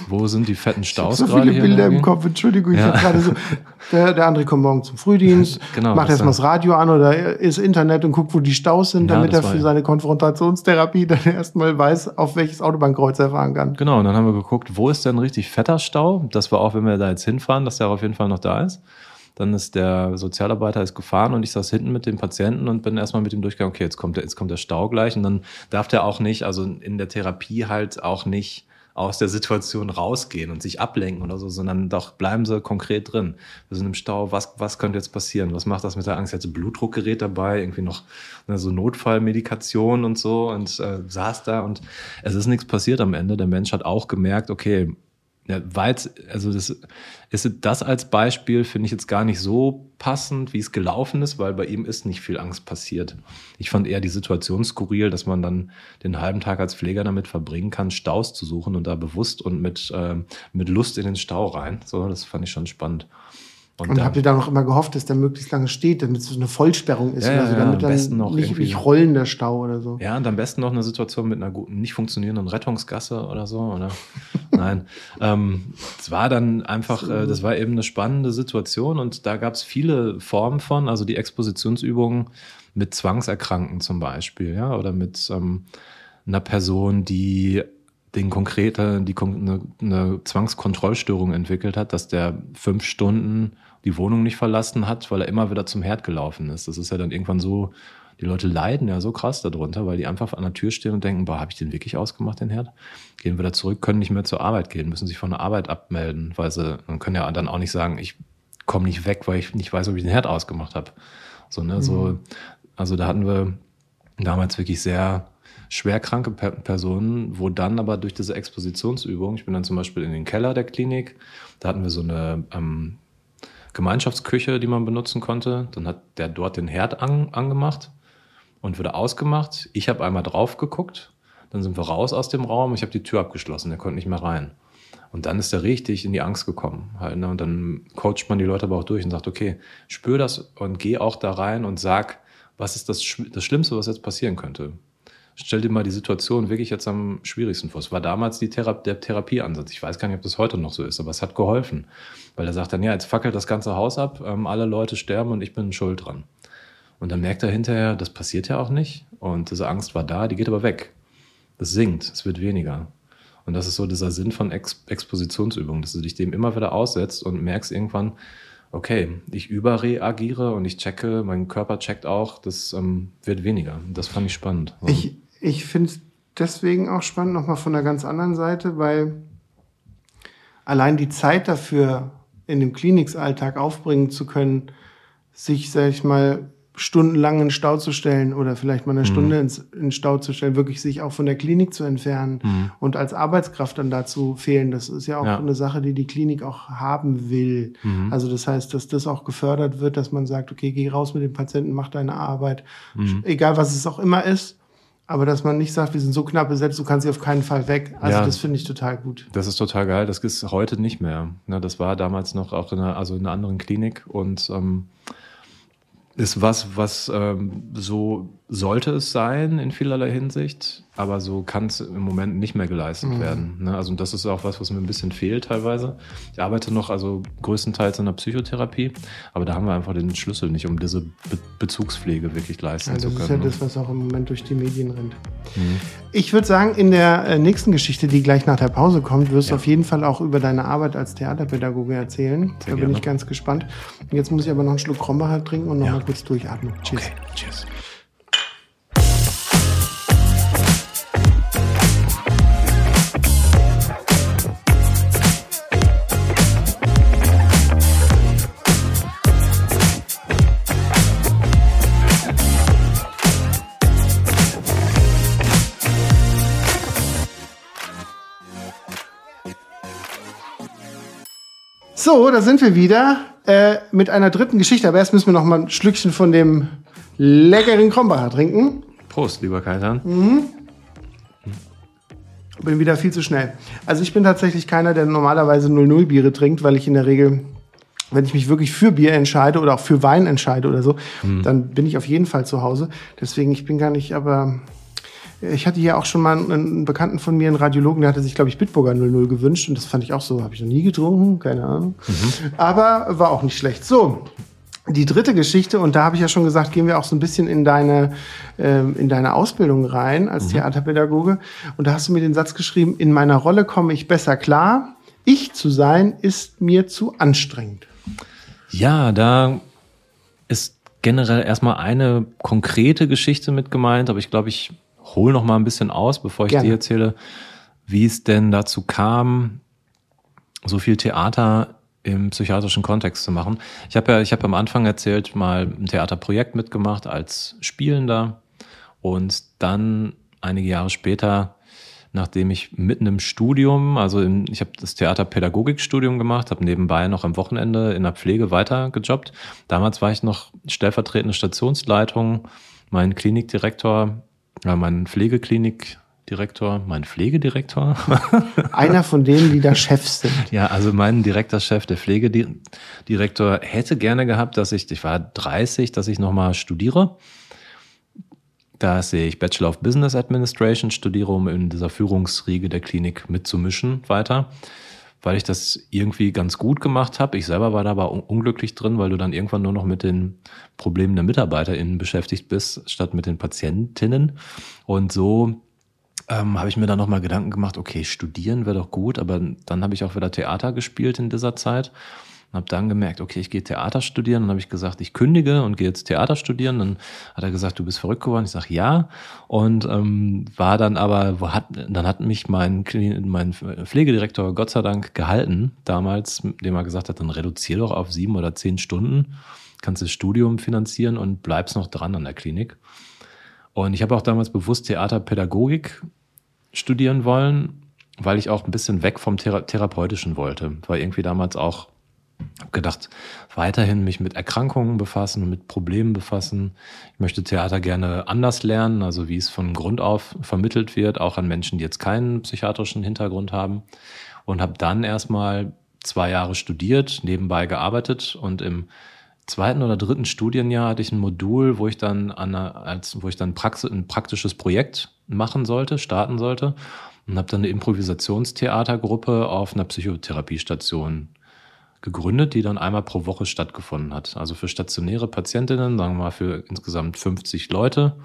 Wo sind die fetten Ich habe Staus so viele? Bilder im Kopf, Entschuldigung, ich Ja. habe gerade so, der, der André kommt morgen zum Frühdienst, Genau, macht erstmal das Radio an oder ist Internet und guckt, wo die Staus sind, Ja, damit er für seine Konfrontationstherapie dann erstmal weiß, auf welches Autobahnkreuz er fahren kann. Genau, und dann haben wir geguckt, wo ist denn richtig fetter Stau? Das war auch, wenn wir da jetzt hinfahren, dass der auf jeden Fall noch da ist. Dann ist der Sozialarbeiter ist gefahren und ich saß hinten mit dem Patienten und bin erstmal mit ihm durchgegangen, okay, jetzt kommt der, jetzt kommt der Stau gleich und dann darf der auch nicht, also in der Therapie halt auch nicht aus der Situation rausgehen und sich ablenken oder so, sondern doch bleiben sie konkret drin. Wir sind im Stau, was, was könnte jetzt passieren? Was macht das mit der Angst? Jetzt ein Blutdruckgerät dabei, irgendwie noch ne, so Notfallmedikation und so und äh, saß da und es ist nichts passiert am Ende. Der Mensch hat auch gemerkt, okay, ja, weil also das ist das als Beispiel finde ich jetzt gar nicht so passend, wie es gelaufen ist, weil bei ihm ist nicht viel Angst passiert. Ich fand eher die Situation skurril, dass man dann den halben Tag als Pfleger damit verbringen kann, Staus zu suchen und da bewusst und mit, äh, mit Lust in den Stau rein. So, das fand ich schon spannend. Und, und habt ihr da noch immer gehofft, dass der möglichst lange steht, damit es so eine Vollsperrung ist ja, oder so, damit ja, dann noch nicht, nicht rollender Stau oder so. Ja, und am besten noch eine Situation mit einer guten, nicht funktionierenden Rettungsgasse oder so, oder? Nein. Ähm, es war dann einfach, äh, das war eben eine spannende Situation und da gab es viele Formen von, also die Expositionsübungen mit Zwangserkrankten zum Beispiel, ja, oder mit ähm, einer Person, die den konkrete, die eine, eine Zwangskontrollstörung entwickelt hat, dass der fünf Stunden die Wohnung nicht verlassen hat, weil er immer wieder zum Herd gelaufen ist. Das ist ja dann irgendwann so, die Leute leiden ja so krass darunter, weil die einfach an der Tür stehen und denken, boah, habe ich den wirklich ausgemacht, den Herd? Gehen wieder zurück, können nicht mehr zur Arbeit gehen, müssen sich von der Arbeit abmelden, weil sie dann können ja dann auch nicht sagen, ich komme nicht weg, weil ich nicht weiß, ob ich den Herd ausgemacht habe. So, ne, mhm. so, also da hatten wir damals wirklich sehr schwerkranke Personen, wo dann aber durch diese Expositionsübung, ich bin dann zum Beispiel in den Keller der Klinik, da hatten wir so eine ähm, Gemeinschaftsküche, die man benutzen konnte. Dann hat der dort den Herd an, angemacht und wurde ausgemacht. Ich habe einmal drauf geguckt, dann sind wir raus aus dem Raum. Ich habe die Tür abgeschlossen, der konnte nicht mehr rein. Und dann ist er richtig in die Angst gekommen. Halt, ne? Und dann coacht man die Leute aber auch durch und sagt, okay, spür das und geh auch da rein und sag, was ist das, das Schlimmste, was jetzt passieren könnte stell dir mal die Situation wirklich jetzt am schwierigsten vor. Es war damals Thera der Therapieansatz. Ich weiß gar nicht, ob das heute noch so ist, aber es hat geholfen. Weil er sagt dann, ja, jetzt fackelt das ganze Haus ab, ähm, alle Leute sterben und ich bin schuld dran. Und dann merkt er hinterher, das passiert ja auch nicht. Und diese Angst war da, die geht aber weg. Das sinkt, es wird weniger. Und das ist so dieser Sinn von Ex Expositionsübungen, dass du dich dem immer wieder aussetzt und merkst irgendwann, okay, ich überreagiere und ich checke, mein Körper checkt auch, das ähm, wird weniger. Das fand ich spannend. Ich, ich finde es deswegen auch spannend, nochmal von der ganz anderen Seite, weil allein die Zeit dafür in dem Kliniksalltag aufbringen zu können, sich, sag ich mal, stundenlang in Stau zu stellen oder vielleicht mal eine mhm. Stunde ins, in Stau zu stellen, wirklich sich auch von der Klinik zu entfernen mhm. und als Arbeitskraft dann dazu fehlen. Das ist ja auch ja. eine Sache, die die Klinik auch haben will. Mhm. Also das heißt, dass das auch gefördert wird, dass man sagt, okay, geh raus mit dem Patienten, mach deine Arbeit, mhm. egal was es auch immer ist. Aber dass man nicht sagt, wir sind so knapp besetzt, du kannst sie auf keinen Fall weg. Also ja, das finde ich total gut. Das ist total geil. Das ist heute nicht mehr. das war damals noch auch in einer, also in einer anderen Klinik und ähm, ist was, was ähm, so sollte es sein in vielerlei Hinsicht, aber so kann es im Moment nicht mehr geleistet mhm. werden. Ne? Also das ist auch was, was mir ein bisschen fehlt teilweise. Ich arbeite noch also größtenteils in der Psychotherapie, aber da haben wir einfach den Schlüssel nicht, um diese Be Bezugspflege wirklich leisten ja, zu können. Das ist ja ne? das, was auch im Moment durch die Medien rennt. Mhm. Ich würde sagen, in der äh, nächsten Geschichte, die gleich nach der Pause kommt, wirst ja. du auf jeden Fall auch über deine Arbeit als Theaterpädagoge erzählen. Sehr da bin gerne. ich ganz gespannt. Jetzt muss ich aber noch einen Schluck Krombacher trinken und noch ja. mal kurz durchatmen. Cheers. Okay. Cheers. So, da sind wir wieder äh, mit einer dritten Geschichte. Aber erst müssen wir noch mal ein Schlückchen von dem leckeren Krombacher trinken. Prost, lieber Kaitan. Mhm. Bin wieder viel zu schnell. Also ich bin tatsächlich keiner, der normalerweise 00 Biere trinkt, weil ich in der Regel, wenn ich mich wirklich für Bier entscheide oder auch für Wein entscheide oder so, mhm. dann bin ich auf jeden Fall zu Hause. Deswegen, ich bin gar nicht, aber ich hatte hier auch schon mal einen Bekannten von mir, einen Radiologen, der hatte sich, glaube ich, Bitburger 00 gewünscht. Und das fand ich auch so, habe ich noch nie getrunken, keine Ahnung. Mhm. Aber war auch nicht schlecht. So, die dritte Geschichte, und da habe ich ja schon gesagt, gehen wir auch so ein bisschen in deine, ähm, in deine Ausbildung rein als mhm. Theaterpädagoge. Und da hast du mir den Satz geschrieben, in meiner Rolle komme ich besser klar. Ich zu sein ist mir zu anstrengend. Ja, da ist generell erstmal eine konkrete Geschichte mit gemeint, aber ich glaube, ich hole noch mal ein bisschen aus, bevor ich Gerne. dir erzähle, wie es denn dazu kam, so viel Theater im psychiatrischen Kontext zu machen. Ich habe ja, ich habe am Anfang erzählt, mal ein Theaterprojekt mitgemacht als Spielender und dann einige Jahre später, nachdem ich mitten im Studium, also in, ich habe das Theaterpädagogikstudium gemacht, habe nebenbei noch am Wochenende in der Pflege weitergejobbt. Damals war ich noch stellvertretende Stationsleitung, mein Klinikdirektor, ja, mein Pflegeklinik Direktor, mein Pflegedirektor. Einer von denen, die da Chefs sind. Ja, also mein Direktorchef, der Pflegedirektor, hätte gerne gehabt, dass ich, ich war 30, dass ich nochmal studiere. Da sehe ich Bachelor of Business Administration, studiere, um in dieser Führungsriege der Klinik mitzumischen weiter, weil ich das irgendwie ganz gut gemacht habe. Ich selber war da aber unglücklich drin, weil du dann irgendwann nur noch mit den Problemen der MitarbeiterInnen beschäftigt bist, statt mit den Patientinnen. Und so ähm, habe ich mir dann nochmal Gedanken gemacht, okay, studieren wäre doch gut, aber dann habe ich auch wieder Theater gespielt in dieser Zeit und habe dann gemerkt, okay, ich gehe Theater studieren. Dann habe ich gesagt, ich kündige und gehe jetzt Theater studieren. Dann hat er gesagt, du bist verrückt geworden. Ich sage ja und ähm, war dann aber, hat, dann hat mich mein, mein Pflegedirektor Gott sei Dank gehalten damals, dem er gesagt hat, dann reduziere doch auf sieben oder zehn Stunden, kannst das Studium finanzieren und bleibst noch dran an der Klinik. Und ich habe auch damals bewusst Theaterpädagogik studieren wollen, weil ich auch ein bisschen weg vom Thera Therapeutischen wollte. War irgendwie damals auch gedacht, weiterhin mich mit Erkrankungen befassen mit Problemen befassen. Ich möchte Theater gerne anders lernen, also wie es von Grund auf vermittelt wird, auch an Menschen, die jetzt keinen psychiatrischen Hintergrund haben. Und habe dann erstmal zwei Jahre studiert, nebenbei gearbeitet und im zweiten oder dritten Studienjahr hatte ich ein Modul, wo ich dann an einer, als wo ich dann Praxis, ein praktisches Projekt machen sollte, starten sollte und habe dann eine Improvisationstheatergruppe auf einer Psychotherapiestation gegründet, die dann einmal pro Woche stattgefunden hat. Also für stationäre Patientinnen, sagen wir mal für insgesamt 50 Leute,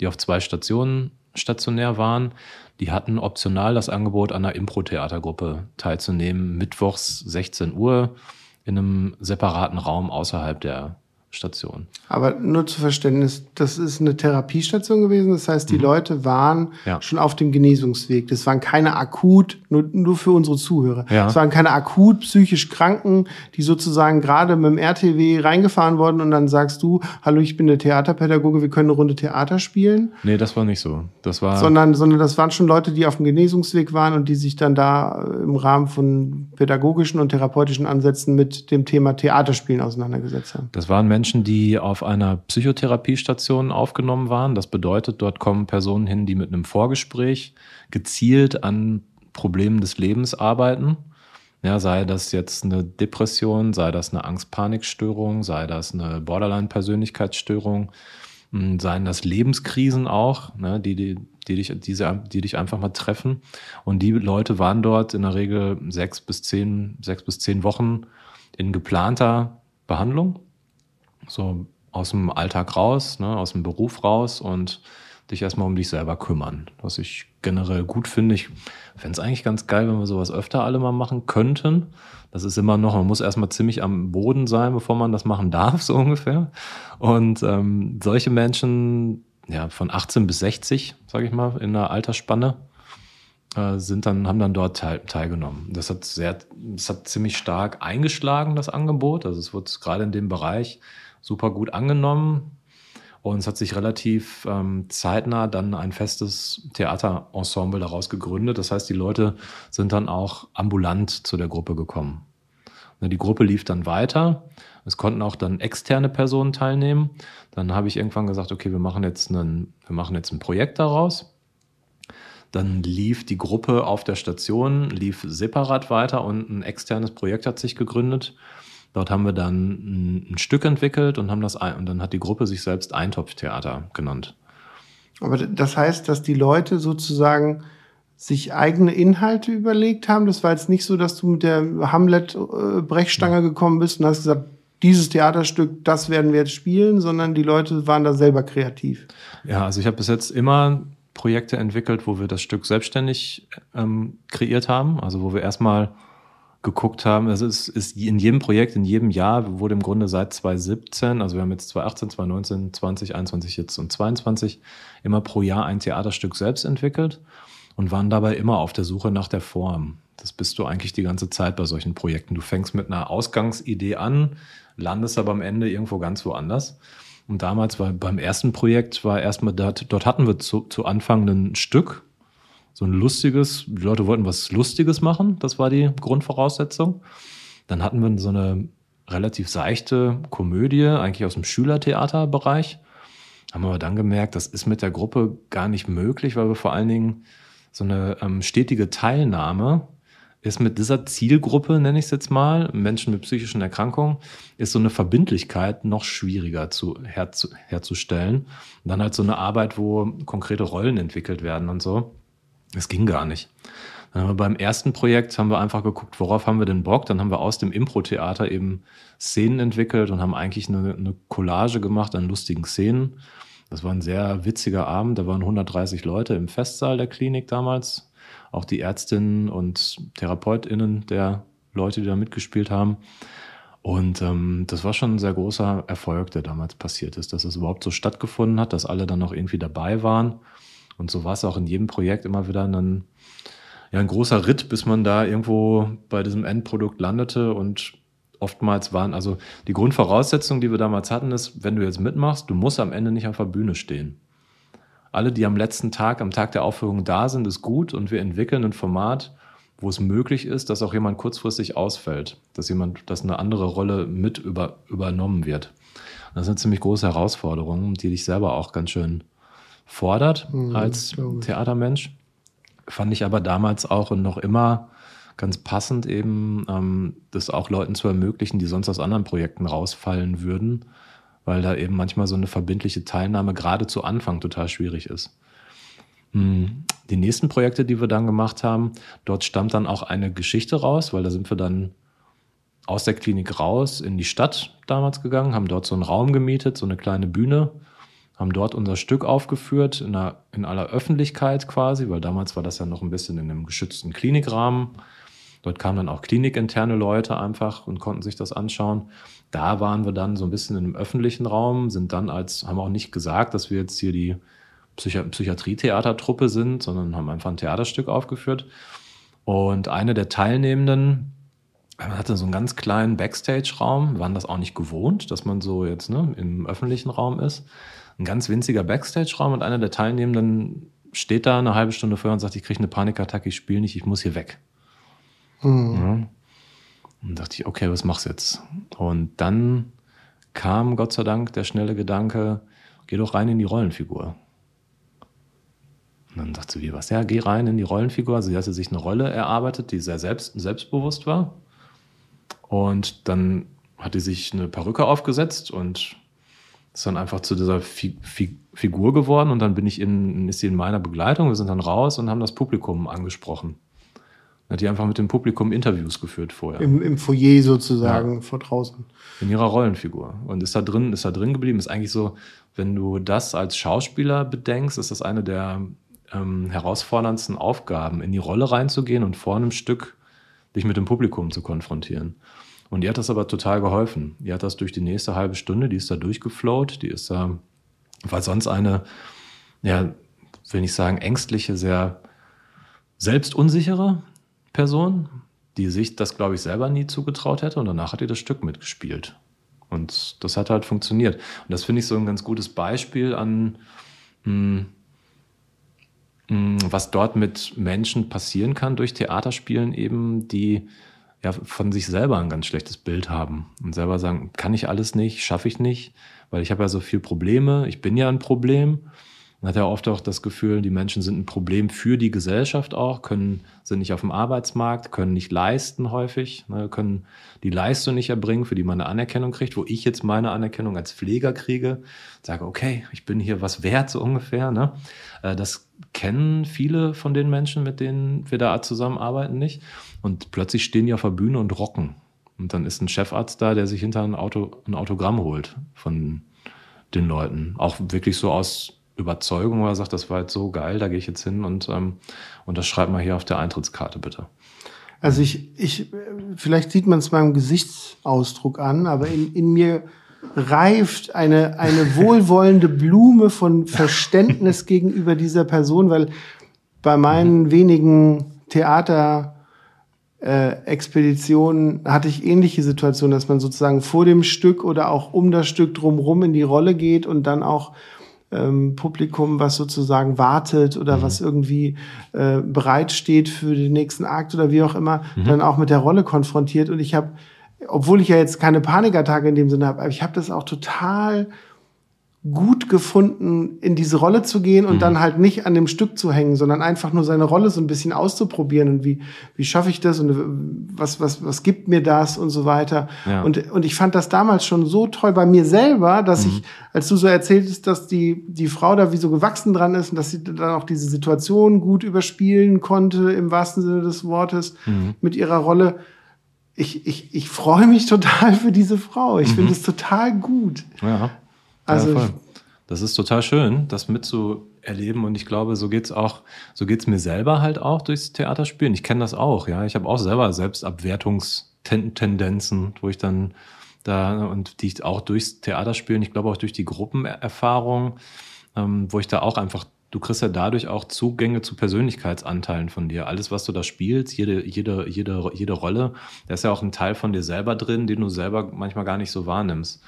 die auf zwei Stationen stationär waren, die hatten optional das Angebot, an einer Impro-Theatergruppe teilzunehmen, mittwochs 16 Uhr in einem separaten Raum außerhalb der Station. Aber nur zu Verständnis, das ist eine Therapiestation gewesen. Das heißt, die mhm. Leute waren ja. schon auf dem Genesungsweg. Das waren keine akut, nur, nur für unsere Zuhörer. Ja. Das waren keine akut psychisch Kranken, die sozusagen gerade mit dem RTW reingefahren wurden und dann sagst du, hallo, ich bin der Theaterpädagoge, wir können eine Runde Theater spielen. Nee, das war nicht so. Das war sondern, sondern das waren schon Leute, die auf dem Genesungsweg waren und die sich dann da im Rahmen von pädagogischen und therapeutischen Ansätzen mit dem Thema Theaterspielen auseinandergesetzt haben. Das waren Menschen, Menschen, die auf einer Psychotherapiestation aufgenommen waren. Das bedeutet, dort kommen Personen hin, die mit einem Vorgespräch gezielt an Problemen des Lebens arbeiten. Ja, sei das jetzt eine Depression, sei das eine Angst-Panik-Störung, sei das eine Borderline-Persönlichkeitsstörung, hm, seien das Lebenskrisen auch, ne, die, die, die, dich, diese, die dich einfach mal treffen. Und die Leute waren dort in der Regel sechs bis zehn, sechs bis zehn Wochen in geplanter Behandlung so aus dem Alltag raus, ne, aus dem Beruf raus und dich erstmal um dich selber kümmern. Was ich generell gut finde. Ich fände es eigentlich ganz geil, wenn wir sowas öfter alle mal machen könnten. Das ist immer noch, man muss erstmal ziemlich am Boden sein, bevor man das machen darf, so ungefähr. Und ähm, solche Menschen, ja, von 18 bis 60, sage ich mal, in der Altersspanne, äh, sind dann, haben dann dort teil, teilgenommen. Das hat sehr, das hat ziemlich stark eingeschlagen, das Angebot. Also es wird gerade in dem Bereich super gut angenommen. Und es hat sich relativ ähm, zeitnah dann ein festes Theaterensemble daraus gegründet. Das heißt, die Leute sind dann auch ambulant zu der Gruppe gekommen. Die Gruppe lief dann weiter. Es konnten auch dann externe Personen teilnehmen. Dann habe ich irgendwann gesagt, okay, wir machen jetzt, einen, wir machen jetzt ein Projekt daraus. Dann lief die Gruppe auf der Station, lief separat weiter und ein externes Projekt hat sich gegründet. Dort haben wir dann ein, Stück entwickelt und haben das und dann hat die Gruppe sich selbst Eintopftheater genannt. Aber das heißt, dass die Leute sozusagen sich eigene Inhalte überlegt haben. Das war jetzt nicht so, dass du mit der Hamlet-Brechstange gekommen bist und hast gesagt, dieses Theaterstück, das werden wir jetzt spielen, sondern die Leute waren da selber kreativ. Ja, also ich habe bis jetzt immer Projekte entwickelt, wo wir das Stück selbstständig ähm, kreiert haben. Also wo wir erstmal geguckt haben. Also es ist in jedem Projekt, in jedem Jahr wurde im Grunde seit 2017, also wir haben jetzt 2018, 2019, 2021 jetzt und 2022 immer pro Jahr ein Theaterstück selbst entwickelt und waren dabei immer auf der Suche nach der Form. Das bist du eigentlich die ganze Zeit bei solchen Projekten. Du fängst mit einer Ausgangsidee an, landest aber am Ende irgendwo ganz woanders. Und damals war beim ersten Projekt war erstmal dort, dort hatten wir zu, zu Anfang ein Stück, so ein lustiges, die Leute wollten was Lustiges machen, das war die Grundvoraussetzung. Dann hatten wir so eine relativ seichte Komödie, eigentlich aus dem Schülertheaterbereich. Haben aber dann gemerkt, das ist mit der Gruppe gar nicht möglich, weil wir vor allen Dingen so eine ähm, stetige Teilnahme ist mit dieser Zielgruppe, nenne ich es jetzt mal, Menschen mit psychischen Erkrankungen, ist so eine Verbindlichkeit noch schwieriger zu, herzu, herzustellen. Und dann halt so eine Arbeit, wo konkrete Rollen entwickelt werden und so. Es ging gar nicht. Dann haben wir beim ersten Projekt haben wir einfach geguckt, worauf haben wir denn Bock? Dann haben wir aus dem Impro-Theater eben Szenen entwickelt und haben eigentlich eine, eine Collage gemacht an lustigen Szenen. Das war ein sehr witziger Abend. Da waren 130 Leute im Festsaal der Klinik damals. Auch die Ärztinnen und TherapeutInnen der Leute, die da mitgespielt haben. Und ähm, das war schon ein sehr großer Erfolg, der damals passiert ist, dass es überhaupt so stattgefunden hat, dass alle dann noch irgendwie dabei waren. Und so war es auch in jedem Projekt immer wieder ein, ja, ein großer Ritt, bis man da irgendwo bei diesem Endprodukt landete. Und oftmals waren, also die Grundvoraussetzung, die wir damals hatten, ist, wenn du jetzt mitmachst, du musst am Ende nicht auf der Bühne stehen. Alle, die am letzten Tag, am Tag der Aufführung da sind, ist gut und wir entwickeln ein Format, wo es möglich ist, dass auch jemand kurzfristig ausfällt, dass jemand, dass eine andere Rolle mit über, übernommen wird. Das sind ziemlich große Herausforderungen, die dich selber auch ganz schön fordert mhm, als Theatermensch. Fand ich aber damals auch und noch immer ganz passend eben, ähm, das auch Leuten zu ermöglichen, die sonst aus anderen Projekten rausfallen würden, weil da eben manchmal so eine verbindliche Teilnahme gerade zu Anfang total schwierig ist. Mhm. Die nächsten Projekte, die wir dann gemacht haben, dort stammt dann auch eine Geschichte raus, weil da sind wir dann aus der Klinik raus in die Stadt damals gegangen, haben dort so einen Raum gemietet, so eine kleine Bühne haben dort unser Stück aufgeführt, in, einer, in aller Öffentlichkeit quasi, weil damals war das ja noch ein bisschen in einem geschützten Klinikrahmen. Dort kamen dann auch klinikinterne Leute einfach und konnten sich das anschauen. Da waren wir dann so ein bisschen in einem öffentlichen Raum, sind dann als, haben auch nicht gesagt, dass wir jetzt hier die Psychi Psychiatrie-Theatertruppe sind, sondern haben einfach ein Theaterstück aufgeführt. Und eine der Teilnehmenden hatte so einen ganz kleinen Backstage-Raum, waren das auch nicht gewohnt, dass man so jetzt ne, im öffentlichen Raum ist ein ganz winziger Backstage-Raum und einer der Teilnehmenden steht da eine halbe Stunde vorher und sagt, ich kriege eine Panikattacke, ich spiele nicht, ich muss hier weg. Mhm. Ja. Und dachte ich, okay, was machst du jetzt? Und dann kam Gott sei Dank der schnelle Gedanke, geh doch rein in die Rollenfigur. Und dann dachte sie, wie was? Ja, geh rein in die Rollenfigur. Also sie hatte sich eine Rolle erarbeitet, die sehr selbst, selbstbewusst war. Und dann hat sie sich eine Perücke aufgesetzt und ist dann einfach zu dieser Fi Fi Figur geworden und dann bin ich in, ist sie in meiner Begleitung. Wir sind dann raus und haben das Publikum angesprochen. Dann hat die einfach mit dem Publikum Interviews geführt vorher. Im, im Foyer sozusagen, ja. vor draußen. In ihrer Rollenfigur. Und ist da drin, ist da drin geblieben. Ist eigentlich so, wenn du das als Schauspieler bedenkst, ist das eine der ähm, herausforderndsten Aufgaben, in die Rolle reinzugehen und vor einem Stück dich mit dem Publikum zu konfrontieren. Und ihr hat das aber total geholfen. Ihr hat das durch die nächste halbe Stunde, die ist da durchgeflowt, die ist da, war sonst eine, ja, will ich sagen, ängstliche, sehr selbstunsichere Person, die sich das, glaube ich, selber nie zugetraut hätte. Und danach hat ihr das Stück mitgespielt. Und das hat halt funktioniert. Und das finde ich so ein ganz gutes Beispiel an, mh, hm, hm, was dort mit Menschen passieren kann durch Theaterspielen eben, die ja, von sich selber ein ganz schlechtes Bild haben und selber sagen, kann ich alles nicht, schaffe ich nicht, weil ich habe ja so viel Probleme, ich bin ja ein Problem. Man hat ja oft auch das Gefühl, die Menschen sind ein Problem für die Gesellschaft auch, können, sind nicht auf dem Arbeitsmarkt, können nicht leisten häufig, ne, können die Leistung nicht erbringen, für die man eine Anerkennung kriegt, wo ich jetzt meine Anerkennung als Pfleger kriege, sage, okay, ich bin hier was wert, so ungefähr. Ne? Äh, das kennen viele von den Menschen, mit denen wir da zusammenarbeiten, nicht. Und plötzlich stehen die auf der Bühne und rocken. Und dann ist ein Chefarzt da, der sich hinter ein, Auto, ein Autogramm holt von den Leuten. Auch wirklich so aus Überzeugung, wo er sagt, das war jetzt so geil, da gehe ich jetzt hin und, ähm, und das schreibt mal hier auf der Eintrittskarte bitte. Also ich, ich, vielleicht sieht man es beim Gesichtsausdruck an, aber in, in mir reift eine, eine wohlwollende Blume von Verständnis gegenüber dieser Person, weil bei meinen wenigen Theater äh, Expeditionen hatte ich ähnliche Situationen, dass man sozusagen vor dem Stück oder auch um das Stück drumherum in die Rolle geht und dann auch ähm, Publikum, was sozusagen wartet oder mhm. was irgendwie äh, bereitsteht für den nächsten Akt oder wie auch immer, mhm. dann auch mit der Rolle konfrontiert. Und ich habe, obwohl ich ja jetzt keine Panikattacke in dem Sinne habe, aber ich habe das auch total gut gefunden, in diese Rolle zu gehen und mhm. dann halt nicht an dem Stück zu hängen, sondern einfach nur seine Rolle so ein bisschen auszuprobieren und wie, wie schaffe ich das und was, was, was gibt mir das und so weiter. Ja. Und, und ich fand das damals schon so toll bei mir selber, dass mhm. ich, als du so erzähltest, dass die, die Frau da wie so gewachsen dran ist und dass sie dann auch diese Situation gut überspielen konnte, im wahrsten Sinne des Wortes, mhm. mit ihrer Rolle. Ich, ich, ich freue mich total für diese Frau. Ich finde mhm. es total gut. Ja. Also ja, das ist total schön, das mitzuerleben. Und ich glaube, so geht es auch, so geht es mir selber halt auch durchs Theaterspielen. Ich kenne das auch, ja. Ich habe auch selber Selbstabwertungstendenzen, wo ich dann da und die ich auch durchs Theaterspielen, ich glaube auch durch die Gruppenerfahrung, ähm, wo ich da auch einfach du kriegst ja dadurch auch Zugänge zu Persönlichkeitsanteilen von dir. Alles, was du da spielst, jede, jede, jede, jede Rolle, da ist ja auch ein Teil von dir selber drin, den du selber manchmal gar nicht so wahrnimmst.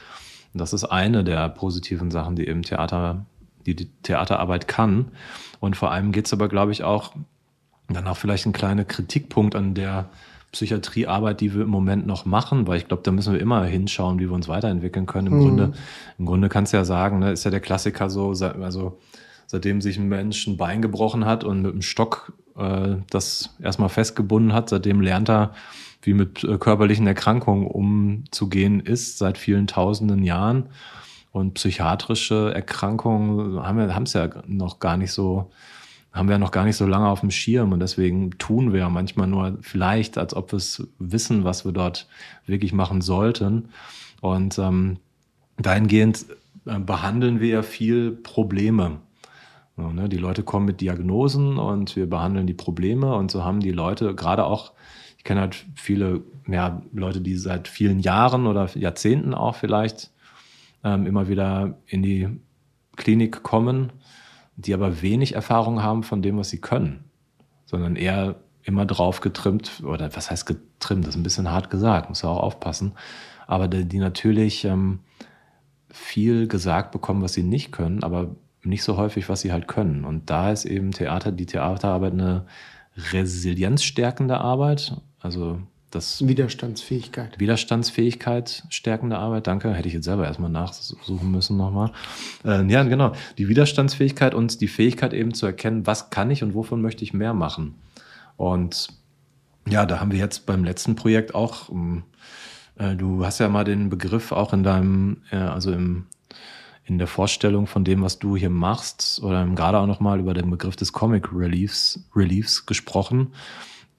Und das ist eine der positiven Sachen, die eben Theater, die, die Theaterarbeit kann. Und vor allem geht es aber, glaube ich, auch dann auch vielleicht ein kleiner Kritikpunkt an der Psychiatriearbeit, die wir im Moment noch machen, weil ich glaube, da müssen wir immer hinschauen, wie wir uns weiterentwickeln können. Im mhm. Grunde, im Grunde kannst du ja sagen, ne, ist ja der Klassiker so, also seitdem sich ein Mensch ein Bein gebrochen hat und mit dem Stock äh, das erstmal festgebunden hat, seitdem lernt er wie mit äh, körperlichen Erkrankungen umzugehen ist seit vielen tausenden Jahren. Und psychiatrische Erkrankungen haben wir haben es ja noch gar nicht so, haben wir noch gar nicht so lange auf dem Schirm. Und deswegen tun wir manchmal nur vielleicht, als ob wir es wissen, was wir dort wirklich machen sollten. Und ähm, dahingehend äh, behandeln wir ja viel Probleme. Ne? Die Leute kommen mit Diagnosen und wir behandeln die Probleme. Und so haben die Leute gerade auch ich kenne halt viele ja, Leute, die seit vielen Jahren oder Jahrzehnten auch vielleicht ähm, immer wieder in die Klinik kommen, die aber wenig Erfahrung haben von dem, was sie können, sondern eher immer drauf getrimmt, oder was heißt getrimmt, das ist ein bisschen hart gesagt, muss ja auch aufpassen, aber die, die natürlich ähm, viel gesagt bekommen, was sie nicht können, aber nicht so häufig, was sie halt können. Und da ist eben Theater, die Theaterarbeit eine resilienzstärkende Arbeit also das Widerstandsfähigkeit. Widerstandsfähigkeit stärkende Arbeit, danke. Hätte ich jetzt selber erstmal nachsuchen müssen nochmal. Äh, ja, genau. Die Widerstandsfähigkeit und die Fähigkeit eben zu erkennen, was kann ich und wovon möchte ich mehr machen. Und ja, da haben wir jetzt beim letzten Projekt auch, ähm, äh, du hast ja mal den Begriff auch in deinem, äh, also im, in der Vorstellung von dem, was du hier machst, oder gerade auch nochmal über den Begriff des Comic Reliefs, Reliefs gesprochen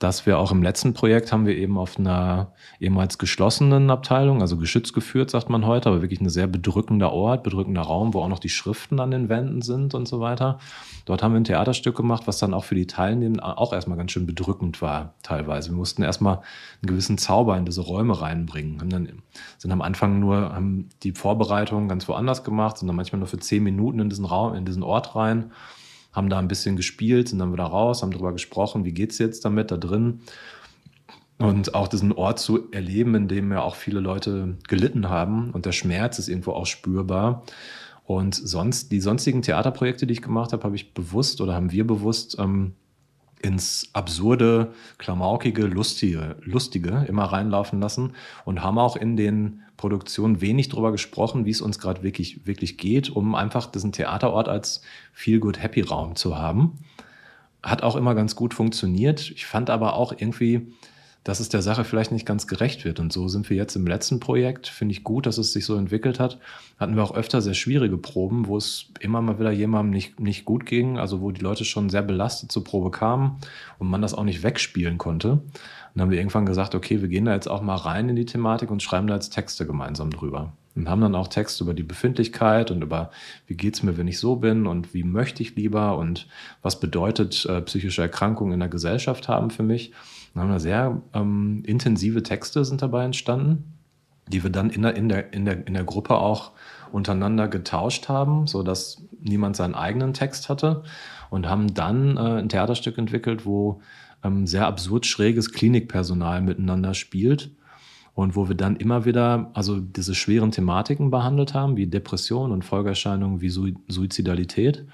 dass wir auch im letzten Projekt haben wir eben auf einer ehemals geschlossenen Abteilung, also geschützt geführt, sagt man heute, aber wirklich ein sehr bedrückender Ort, bedrückender Raum, wo auch noch die Schriften an den Wänden sind und so weiter. Dort haben wir ein Theaterstück gemacht, was dann auch für die Teilnehmenden auch erstmal ganz schön bedrückend war, teilweise. Wir mussten erstmal einen gewissen Zauber in diese Räume reinbringen. Haben dann, sind am Anfang nur, haben die Vorbereitungen ganz woanders gemacht, sind dann manchmal nur für zehn Minuten in diesen Raum, in diesen Ort rein haben da ein bisschen gespielt, sind dann wieder raus, haben darüber gesprochen, wie geht's jetzt damit da drin. Und auch diesen Ort zu erleben, in dem ja auch viele Leute gelitten haben und der Schmerz ist irgendwo auch spürbar. Und sonst, die sonstigen Theaterprojekte, die ich gemacht habe, habe ich bewusst oder haben wir bewusst ähm, ins absurde, klamaukige, lustige, lustige immer reinlaufen lassen und haben auch in den Produktionen wenig darüber gesprochen, wie es uns gerade wirklich, wirklich geht, um einfach diesen Theaterort als Feel-Good-Happy-Raum zu haben. Hat auch immer ganz gut funktioniert. Ich fand aber auch irgendwie, dass es der Sache vielleicht nicht ganz gerecht wird. Und so sind wir jetzt im letzten Projekt. Finde ich gut, dass es sich so entwickelt hat. Hatten wir auch öfter sehr schwierige Proben, wo es immer mal wieder jemandem nicht, nicht gut ging, also wo die Leute schon sehr belastet zur Probe kamen und man das auch nicht wegspielen konnte. Und dann haben wir irgendwann gesagt, okay, wir gehen da jetzt auch mal rein in die Thematik und schreiben da jetzt Texte gemeinsam drüber. Und haben dann auch Texte über die Befindlichkeit und über, wie geht's mir, wenn ich so bin und wie möchte ich lieber und was bedeutet äh, psychische Erkrankungen in der Gesellschaft haben für mich Dann haben da sehr ähm, intensive Texte sind dabei entstanden, die wir dann in der, in der, in der, in der Gruppe auch untereinander getauscht haben, sodass niemand seinen eigenen Text hatte und haben dann äh, ein Theaterstück entwickelt, wo ähm, sehr absurd schräges Klinikpersonal miteinander spielt und wo wir dann immer wieder also diese schweren Thematiken behandelt haben, wie Depression und Folgeerscheinungen wie Suizidalität,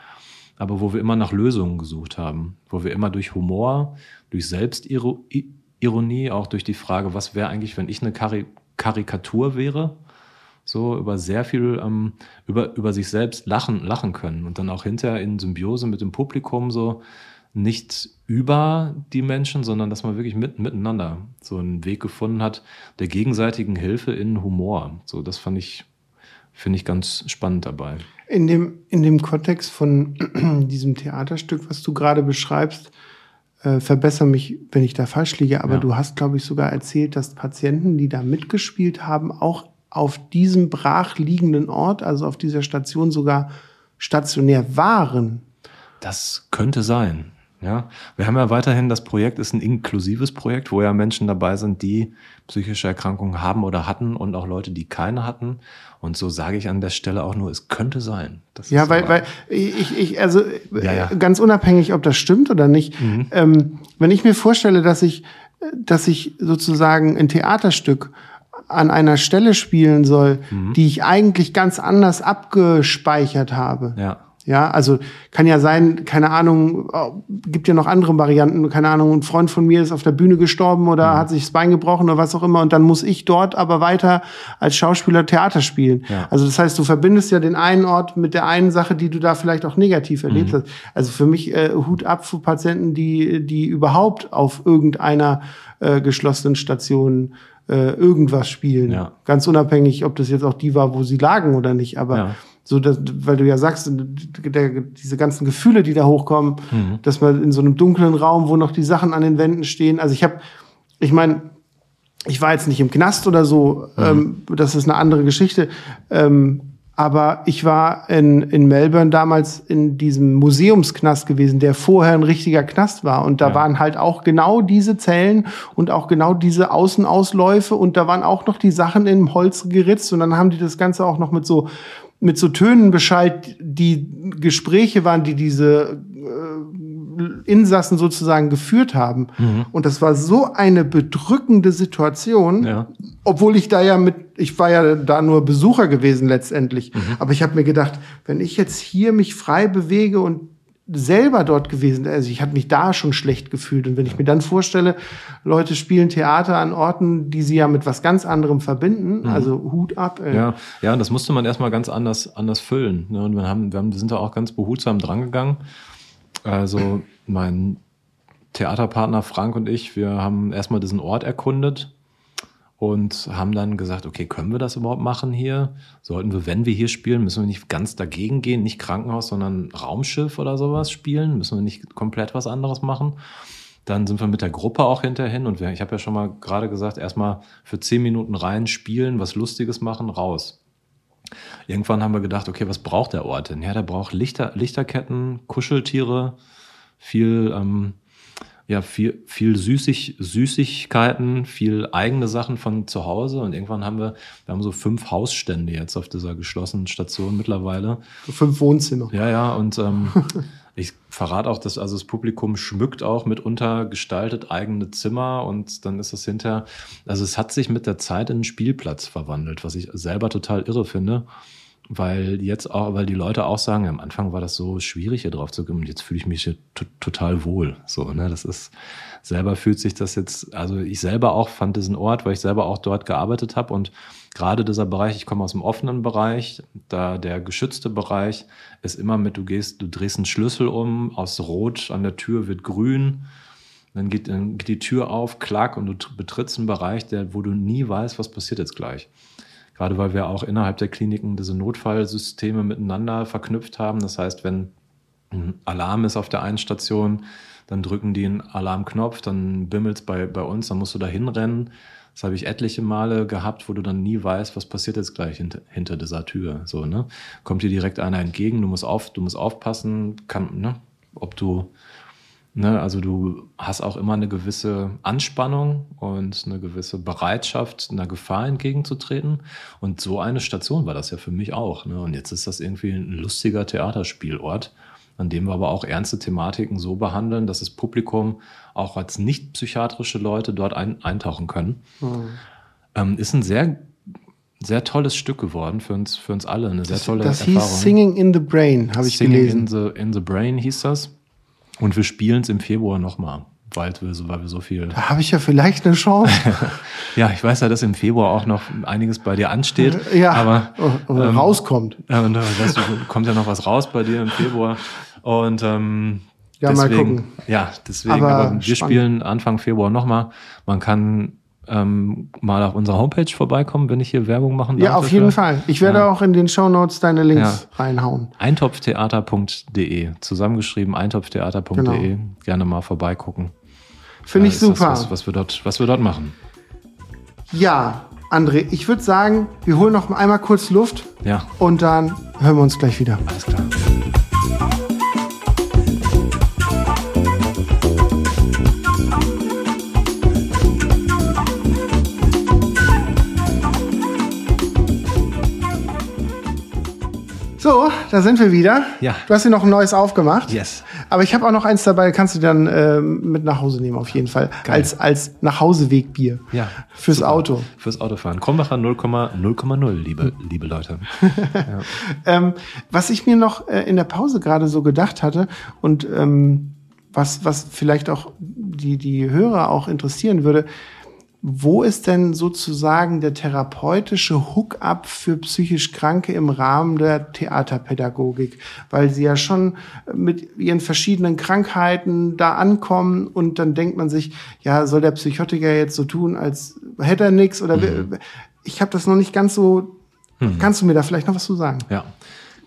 aber wo wir immer nach Lösungen gesucht haben, wo wir immer durch Humor, durch Selbstironie, auch durch die Frage, was wäre eigentlich, wenn ich eine Kari Karikatur wäre, so über sehr viel ähm, über, über sich selbst lachen, lachen können und dann auch hinterher in Symbiose mit dem Publikum so nicht über die Menschen, sondern dass man wirklich mit, miteinander so einen Weg gefunden hat der gegenseitigen Hilfe in Humor. So, das fand ich, finde ich ganz spannend dabei. In dem, in dem Kontext von diesem Theaterstück, was du gerade beschreibst, äh, verbessere mich, wenn ich da falsch liege, aber ja. du hast, glaube ich, sogar erzählt, dass Patienten, die da mitgespielt haben, auch auf diesem brach liegenden Ort, also auf dieser Station sogar stationär waren. Das könnte sein. Ja, wir haben ja weiterhin das Projekt ist ein inklusives Projekt, wo ja Menschen dabei sind, die psychische Erkrankungen haben oder hatten und auch Leute, die keine hatten. Und so sage ich an der Stelle auch nur, es könnte sein. ja, weil, weil ich, ich also ja, ja. ganz unabhängig, ob das stimmt oder nicht, mhm. ähm, wenn ich mir vorstelle, dass ich, dass ich sozusagen ein Theaterstück an einer Stelle spielen soll, mhm. die ich eigentlich ganz anders abgespeichert habe. Ja ja, also kann ja sein, keine Ahnung, oh, gibt ja noch andere Varianten, keine Ahnung, ein Freund von mir ist auf der Bühne gestorben oder mhm. hat sich das Bein gebrochen oder was auch immer und dann muss ich dort aber weiter als Schauspieler Theater spielen. Ja. Also das heißt, du verbindest ja den einen Ort mit der einen Sache, die du da vielleicht auch negativ erlebt mhm. hast. Also für mich äh, Hut ab für Patienten, die die überhaupt auf irgendeiner äh, geschlossenen Station äh, irgendwas spielen. Ja. Ganz unabhängig, ob das jetzt auch die war, wo sie lagen oder nicht, aber ja so, dass, weil du ja sagst, der, diese ganzen Gefühle, die da hochkommen, mhm. dass man in so einem dunklen Raum, wo noch die Sachen an den Wänden stehen. Also ich habe, ich meine, ich war jetzt nicht im Knast oder so, mhm. ähm, das ist eine andere Geschichte. Ähm, aber ich war in, in Melbourne damals in diesem Museumsknast gewesen, der vorher ein richtiger Knast war. Und da ja. waren halt auch genau diese Zellen und auch genau diese Außenausläufe. Und da waren auch noch die Sachen im Holz geritzt. Und dann haben die das Ganze auch noch mit so mit so Tönen Bescheid, die Gespräche waren, die diese äh, Insassen sozusagen geführt haben. Mhm. Und das war so eine bedrückende Situation, ja. obwohl ich da ja mit, ich war ja da nur Besucher gewesen letztendlich. Mhm. Aber ich habe mir gedacht, wenn ich jetzt hier mich frei bewege und selber dort gewesen. Also ich hatte mich da schon schlecht gefühlt. Und wenn ich mir dann vorstelle, Leute spielen Theater an Orten, die sie ja mit was ganz anderem verbinden, mhm. also Hut ab. Ey. Ja, ja, das musste man erstmal ganz anders, anders füllen. Ne? Und wir haben, wir haben, wir sind da auch ganz behutsam drangegangen. Also mein Theaterpartner Frank und ich, wir haben erstmal diesen Ort erkundet und haben dann gesagt, okay, können wir das überhaupt machen hier? Sollten wir, wenn wir hier spielen, müssen wir nicht ganz dagegen gehen, nicht Krankenhaus, sondern Raumschiff oder sowas spielen? Müssen wir nicht komplett was anderes machen? Dann sind wir mit der Gruppe auch hinterhin und wir, ich habe ja schon mal gerade gesagt, erstmal für zehn Minuten rein spielen, was Lustiges machen, raus. Irgendwann haben wir gedacht, okay, was braucht der Ort denn? Ja, der braucht Lichter, Lichterketten, Kuscheltiere, viel ähm, ja viel, viel Süßig, Süßigkeiten, viel eigene Sachen von zu Hause. Und irgendwann haben wir, wir haben so fünf Hausstände jetzt auf dieser geschlossenen Station mittlerweile. Fünf Wohnzimmer. Ja, ja. Und ähm, ich verrate auch, dass also das Publikum schmückt auch mitunter gestaltet eigene Zimmer und dann ist es hinterher, also es hat sich mit der Zeit in einen Spielplatz verwandelt, was ich selber total irre finde weil jetzt auch, weil die Leute auch sagen, am Anfang war das so schwierig, hier drauf zu kommen und jetzt fühle ich mich hier total wohl. So, ne, das ist, selber fühlt sich das jetzt, also ich selber auch fand diesen Ort, weil ich selber auch dort gearbeitet habe und gerade dieser Bereich, ich komme aus dem offenen Bereich, da der geschützte Bereich ist immer mit, du gehst, du drehst einen Schlüssel um, aus Rot an der Tür wird grün, dann geht, dann geht die Tür auf, klack und du betrittst einen Bereich, der, wo du nie weißt, was passiert jetzt gleich. Gerade weil wir auch innerhalb der Kliniken diese Notfallsysteme miteinander verknüpft haben. Das heißt, wenn ein Alarm ist auf der einen Station, dann drücken die einen Alarmknopf, dann bimmelt es bei, bei uns, dann musst du da hinrennen. Das habe ich etliche Male gehabt, wo du dann nie weißt, was passiert jetzt gleich hinter, hinter dieser Tür. So, ne? Kommt dir direkt einer entgegen, du musst, auf, du musst aufpassen, kann, ne? ob du Ne, also du hast auch immer eine gewisse Anspannung und eine gewisse Bereitschaft, einer Gefahr entgegenzutreten. Und so eine Station war das ja für mich auch. Ne? Und jetzt ist das irgendwie ein lustiger Theaterspielort, an dem wir aber auch ernste Thematiken so behandeln, dass das Publikum auch als nicht psychiatrische Leute dort ein, eintauchen können. Mhm. Ähm, ist ein sehr sehr tolles Stück geworden für uns, für uns alle. Eine sehr das, tolle das Erfahrung. hieß Singing in the Brain, habe ich Singing gelesen. In the, in the Brain hieß das. Und wir spielen es im Februar nochmal, weil wir, so, weil wir so viel. Da habe ich ja vielleicht eine Chance. ja, ich weiß ja, dass im Februar auch noch einiges bei dir ansteht. ja, aber ähm, rauskommt. Ja, und da weißt du, kommt ja noch was raus bei dir im Februar. Und ähm, ja, deswegen, mal gucken. Ja, deswegen, aber, aber wir spannend. spielen Anfang Februar nochmal. Man kann ähm, mal auf unserer Homepage vorbeikommen, wenn ich hier Werbung machen darf. Ja, auf jeden Fall. Ich werde ja. auch in den Show Notes deine Links ja. reinhauen. Eintopftheater.de, zusammengeschrieben eintopftheater.de. Genau. Gerne mal vorbeigucken. Finde ich super. Das, was, was, wir dort, was wir dort machen. Ja, André, ich würde sagen, wir holen noch einmal kurz Luft. Ja. Und dann hören wir uns gleich wieder. Alles klar. So, da sind wir wieder. Ja. Du hast hier noch ein neues aufgemacht. Yes. Aber ich habe auch noch eins dabei, kannst du dann äh, mit nach Hause nehmen, auf jeden Fall. Geil. Als, als Nachhausewegbier. Ja. Fürs Super. Auto. Fürs Autofahren. Krombacher 0,0,0, liebe, liebe Leute. ja. ähm, was ich mir noch äh, in der Pause gerade so gedacht hatte und ähm, was, was vielleicht auch die, die Hörer auch interessieren würde, wo ist denn sozusagen der therapeutische Hook-up für psychisch Kranke im Rahmen der Theaterpädagogik? Weil sie ja schon mit ihren verschiedenen Krankheiten da ankommen und dann denkt man sich, ja, soll der Psychotiker jetzt so tun, als hätte er nichts? Oder mhm. ich habe das noch nicht ganz so. Mhm. Kannst du mir da vielleicht noch was zu sagen? Ja,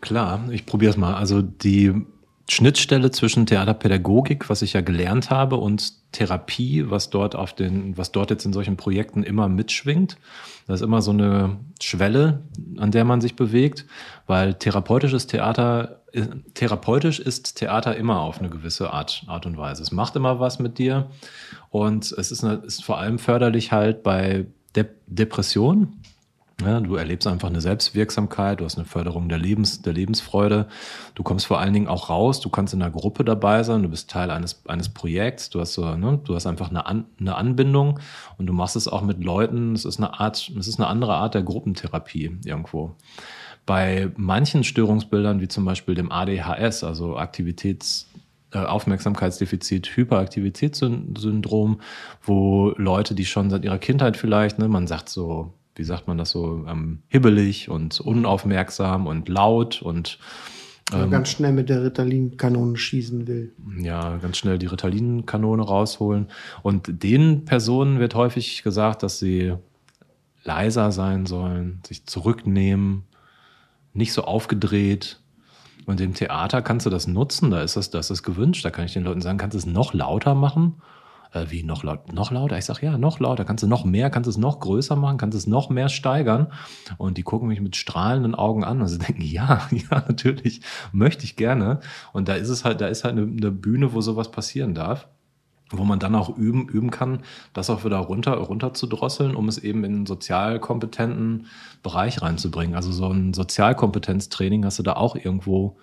klar, ich probiere es mal. Also die Schnittstelle zwischen Theaterpädagogik, was ich ja gelernt habe, und Therapie, was dort auf den, was dort jetzt in solchen Projekten immer mitschwingt. Das ist immer so eine Schwelle, an der man sich bewegt, weil therapeutisches Theater, therapeutisch ist Theater immer auf eine gewisse Art, Art und Weise. Es macht immer was mit dir und es ist, eine, ist vor allem förderlich halt bei De Depression, ja, du erlebst einfach eine Selbstwirksamkeit, du hast eine Förderung der, Lebens, der Lebensfreude. Du kommst vor allen Dingen auch raus, du kannst in einer Gruppe dabei sein, du bist Teil eines, eines Projekts, du hast, so, ne, du hast einfach eine, An, eine Anbindung und du machst es auch mit Leuten. Es ist eine Art, es ist eine andere Art der Gruppentherapie irgendwo. Bei manchen Störungsbildern, wie zum Beispiel dem ADHS, also Aktivitäts- äh, Aufmerksamkeitsdefizit, Hyperaktivitätssyndrom, wo Leute, die schon seit ihrer Kindheit vielleicht, ne, man sagt so wie sagt man das so, ähm, hibbelig und unaufmerksam und laut und ähm, ganz schnell mit der Ritalin-Kanone schießen will. Ja, ganz schnell die Ritalin-Kanone rausholen. Und den Personen wird häufig gesagt, dass sie leiser sein sollen, sich zurücknehmen, nicht so aufgedreht. Und im Theater kannst du das nutzen, da ist das, das ist gewünscht. Da kann ich den Leuten sagen, kannst du es noch lauter machen äh, wie noch, laut, noch lauter? Ich sage, ja, noch lauter. Kannst du noch mehr, kannst du es noch größer machen, kannst du es noch mehr steigern? Und die gucken mich mit strahlenden Augen an und sie denken, ja, ja, natürlich, möchte ich gerne. Und da ist es halt, da ist halt eine, eine Bühne, wo sowas passieren darf wo man dann auch üben, üben kann, das auch wieder runter, runter zu drosseln, um es eben in einen sozialkompetenten Bereich reinzubringen. Also so ein Sozialkompetenztraining hast du da auch irgendwo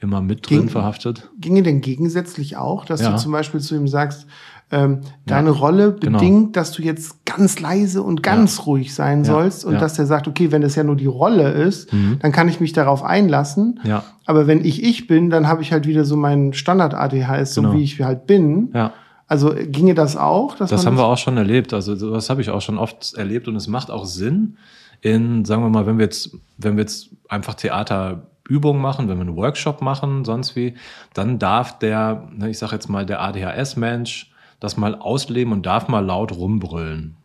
immer mit drin Ging, verhaftet. Ginge denn gegensätzlich auch, dass ja. du zum Beispiel zu ihm sagst, ähm, deine ja, Rolle genau. bedingt, genau. dass du jetzt ganz leise und ganz ja. ruhig sein ja, sollst und dass der sagt, okay, wenn das ja nur die Rolle ist, mhm. dann kann ich mich darauf einlassen. Ja. Aber wenn ich ich bin, dann habe ich halt wieder so meinen Standard ADHS, genau. so wie ich halt bin. Ja. Also ginge das auch? das haben das wir auch schon erlebt. Also das habe ich auch schon oft erlebt und es macht auch Sinn in, sagen wir mal, wenn wir jetzt, wenn wir jetzt einfach Theaterübungen machen, wenn wir einen Workshop machen, sonst wie, dann darf der, ne, ich sage jetzt mal, der ADHS-Mensch das mal ausleben und darf mal laut rumbrüllen.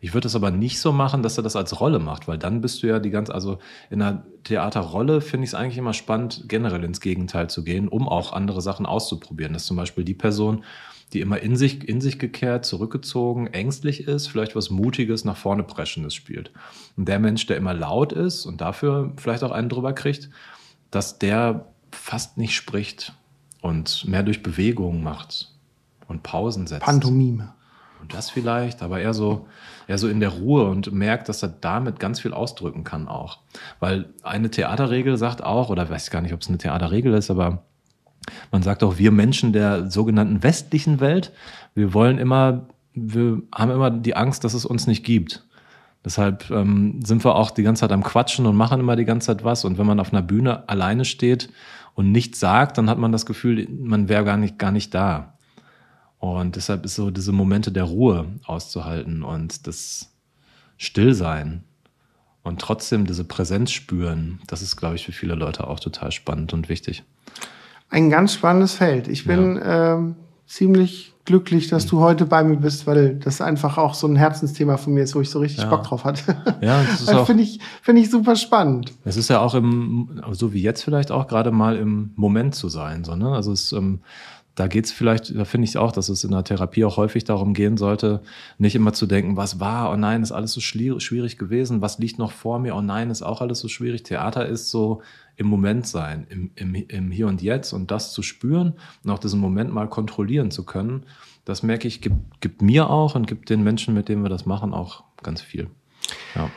Ich würde es aber nicht so machen, dass er das als Rolle macht, weil dann bist du ja die ganze, also in einer Theaterrolle finde ich es eigentlich immer spannend, generell ins Gegenteil zu gehen, um auch andere Sachen auszuprobieren. Das ist zum Beispiel die Person, die immer in sich, in sich gekehrt, zurückgezogen, ängstlich ist, vielleicht was Mutiges, nach vorne Preschendes spielt. Und der Mensch, der immer laut ist und dafür vielleicht auch einen drüber kriegt, dass der fast nicht spricht und mehr durch Bewegung macht und Pausen setzt. Pantomime. Und das vielleicht, aber eher so, eher so in der Ruhe und merkt, dass er damit ganz viel ausdrücken kann auch. Weil eine Theaterregel sagt auch, oder weiß ich gar nicht, ob es eine Theaterregel ist, aber man sagt auch, wir Menschen der sogenannten westlichen Welt, wir wollen immer, wir haben immer die Angst, dass es uns nicht gibt. Deshalb ähm, sind wir auch die ganze Zeit am Quatschen und machen immer die ganze Zeit was. Und wenn man auf einer Bühne alleine steht und nichts sagt, dann hat man das Gefühl, man wäre gar nicht, gar nicht da. Und deshalb ist so diese Momente der Ruhe auszuhalten und das Stillsein und trotzdem diese Präsenz spüren, das ist, glaube ich, für viele Leute auch total spannend und wichtig. Ein ganz spannendes Feld. Ich bin ja. ähm, ziemlich glücklich, dass du heute bei mir bist, weil das einfach auch so ein Herzensthema von mir ist, wo ich so richtig ja. Bock drauf hatte. Ja, das ist auch, finde ich, finde ich super spannend. Es ist ja auch im, so wie jetzt vielleicht auch gerade mal im Moment zu sein, so, ne? Also es, ähm, da geht es vielleicht, da finde ich auch, dass es in der Therapie auch häufig darum gehen sollte, nicht immer zu denken, was war, oh nein, ist alles so schwierig gewesen, was liegt noch vor mir, oh nein, ist auch alles so schwierig. Theater ist so im Moment sein, im, im, im Hier und Jetzt und das zu spüren und auch diesen Moment mal kontrollieren zu können, das merke ich, gibt, gibt mir auch und gibt den Menschen, mit denen wir das machen, auch ganz viel. Ja.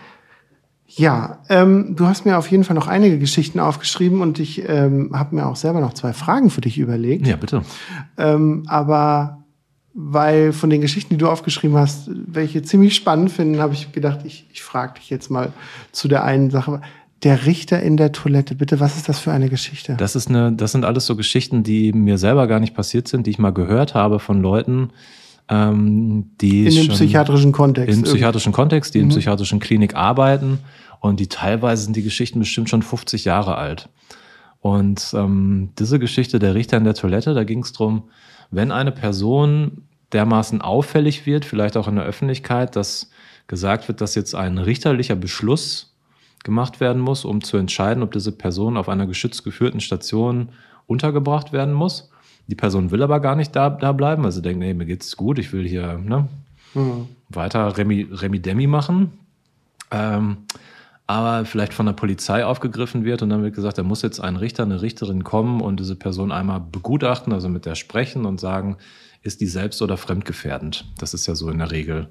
Ja, ähm, du hast mir auf jeden Fall noch einige Geschichten aufgeschrieben und ich ähm, habe mir auch selber noch zwei Fragen für dich überlegt. Ja, bitte. Ähm, aber weil von den Geschichten, die du aufgeschrieben hast, welche ziemlich spannend finden, habe ich gedacht, ich, ich frage dich jetzt mal zu der einen Sache. Der Richter in der Toilette, bitte, was ist das für eine Geschichte? Das ist eine, das sind alles so Geschichten, die mir selber gar nicht passiert sind, die ich mal gehört habe von Leuten, ähm, die in dem psychiatrischen Kontext. Im psychiatrischen Kontext, die mhm. in psychiatrischen Klinik arbeiten und die teilweise sind die Geschichten bestimmt schon 50 Jahre alt. Und ähm, diese Geschichte der Richter in der Toilette, da ging es drum, wenn eine Person dermaßen auffällig wird, vielleicht auch in der Öffentlichkeit, dass gesagt wird, dass jetzt ein richterlicher Beschluss gemacht werden muss, um zu entscheiden, ob diese Person auf einer geschützt geführten Station untergebracht werden muss. Die Person will aber gar nicht da, da bleiben, weil sie denkt, nee, mir geht's gut, ich will hier ne, mhm. weiter Remi, Remi Demi machen. Ähm, aber vielleicht von der Polizei aufgegriffen wird und dann wird gesagt, da muss jetzt ein Richter, eine Richterin kommen und diese Person einmal begutachten, also mit der sprechen und sagen, ist die selbst- oder fremdgefährdend. Das ist ja so in der Regel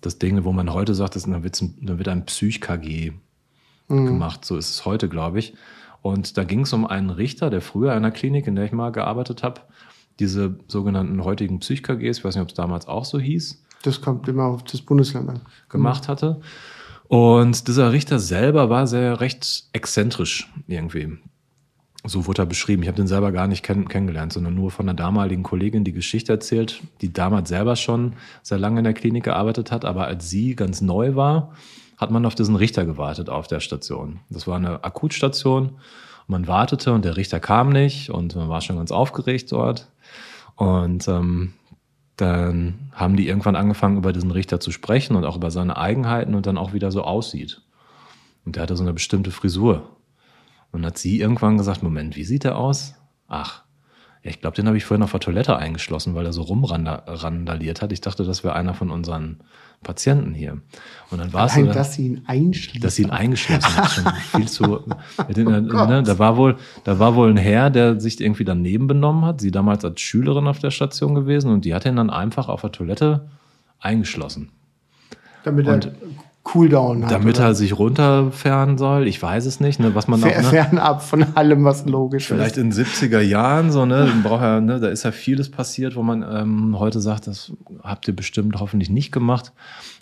das Ding, wo man heute sagt, dass, dann, dann wird ein Psych-KG mhm. gemacht. So ist es heute, glaube ich. Und da ging es um einen Richter, der früher in einer Klinik, in der ich mal gearbeitet habe, diese sogenannten heutigen Psych-KGs, ich weiß nicht, ob es damals auch so hieß. Das kommt immer auf das Bundesland an. Gemacht hatte. Und dieser Richter selber war sehr recht exzentrisch irgendwie. So wurde er beschrieben. Ich habe den selber gar nicht kenn kennengelernt, sondern nur von einer damaligen Kollegin die Geschichte erzählt, die damals selber schon sehr lange in der Klinik gearbeitet hat. Aber als sie ganz neu war, hat man auf diesen Richter gewartet auf der Station. Das war eine Akutstation. Man wartete und der Richter kam nicht und man war schon ganz aufgeregt dort. Und ähm, dann haben die irgendwann angefangen, über diesen Richter zu sprechen und auch über seine Eigenheiten und dann auch wieder so aussieht. Und der hatte so eine bestimmte Frisur. Und hat sie irgendwann gesagt, Moment, wie sieht er aus? Ach, ja, ich glaube, den habe ich vorhin auf der Toilette eingeschlossen, weil er so rumrandaliert hat. Ich dachte, das wäre einer von unseren Patienten hier. Und dann war es so, dass sie ihn einschließen. Dass sie ihn eingeschlossen hat. Viel zu. oh ne, da war wohl, da war wohl ein Herr, der sich irgendwie daneben benommen hat. Sie damals als Schülerin auf der Station gewesen und die hat ihn dann einfach auf der Toilette eingeschlossen. Damit er Cooldown hat. Damit oder? er sich runterfahren soll. Ich weiß es nicht, ne, was man Fer, auch, ne? Fernab von allem, was logisch Vielleicht ist. Vielleicht in 70er Jahren, so, ne, braucht er, ne, da ist ja vieles passiert, wo man ähm, heute sagt, das habt ihr bestimmt hoffentlich nicht gemacht.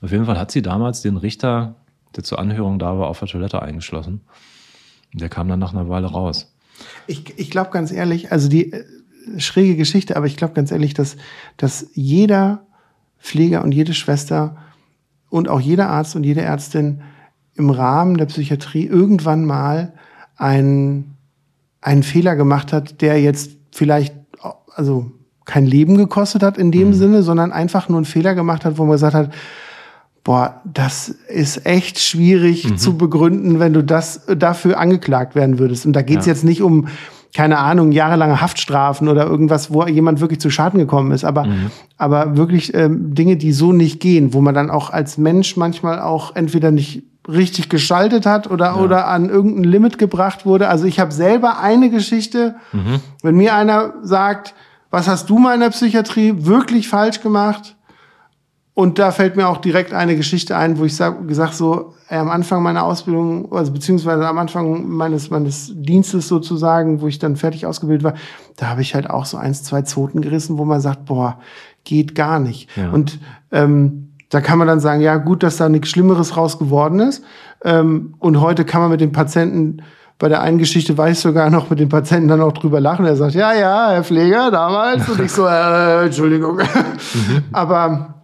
Auf jeden Fall hat sie damals den Richter, der zur Anhörung da war, auf der Toilette eingeschlossen. Der kam dann nach einer Weile raus. Ich, ich glaube ganz ehrlich, also die äh, schräge Geschichte, aber ich glaube ganz ehrlich, dass, dass jeder Pfleger und jede Schwester und auch jeder Arzt und jede Ärztin im Rahmen der Psychiatrie irgendwann mal einen, einen Fehler gemacht hat, der jetzt vielleicht, also kein Leben gekostet hat in dem mhm. Sinne, sondern einfach nur einen Fehler gemacht hat, wo man gesagt hat, boah, das ist echt schwierig mhm. zu begründen, wenn du das dafür angeklagt werden würdest. Und da geht's ja. jetzt nicht um keine Ahnung, jahrelange Haftstrafen oder irgendwas, wo jemand wirklich zu Schaden gekommen ist, aber, mhm. aber wirklich ähm, Dinge, die so nicht gehen, wo man dann auch als Mensch manchmal auch entweder nicht richtig geschaltet hat oder, ja. oder an irgendein Limit gebracht wurde. Also ich habe selber eine Geschichte, mhm. wenn mir einer sagt, was hast du mal in der Psychiatrie wirklich falsch gemacht? Und da fällt mir auch direkt eine Geschichte ein, wo ich sag, gesagt so, ey, am Anfang meiner Ausbildung, also beziehungsweise am Anfang meines, meines Dienstes sozusagen, wo ich dann fertig ausgebildet war, da habe ich halt auch so eins, zwei Zoten gerissen, wo man sagt, boah, geht gar nicht. Ja. Und ähm, da kann man dann sagen, ja gut, dass da nichts Schlimmeres raus geworden ist. Ähm, und heute kann man mit dem Patienten bei der einen Geschichte weiß ich sogar noch mit dem Patienten dann auch drüber lachen. Er sagt, ja, ja, Herr Pfleger, damals. Und ich so, äh, Entschuldigung. Mhm. Aber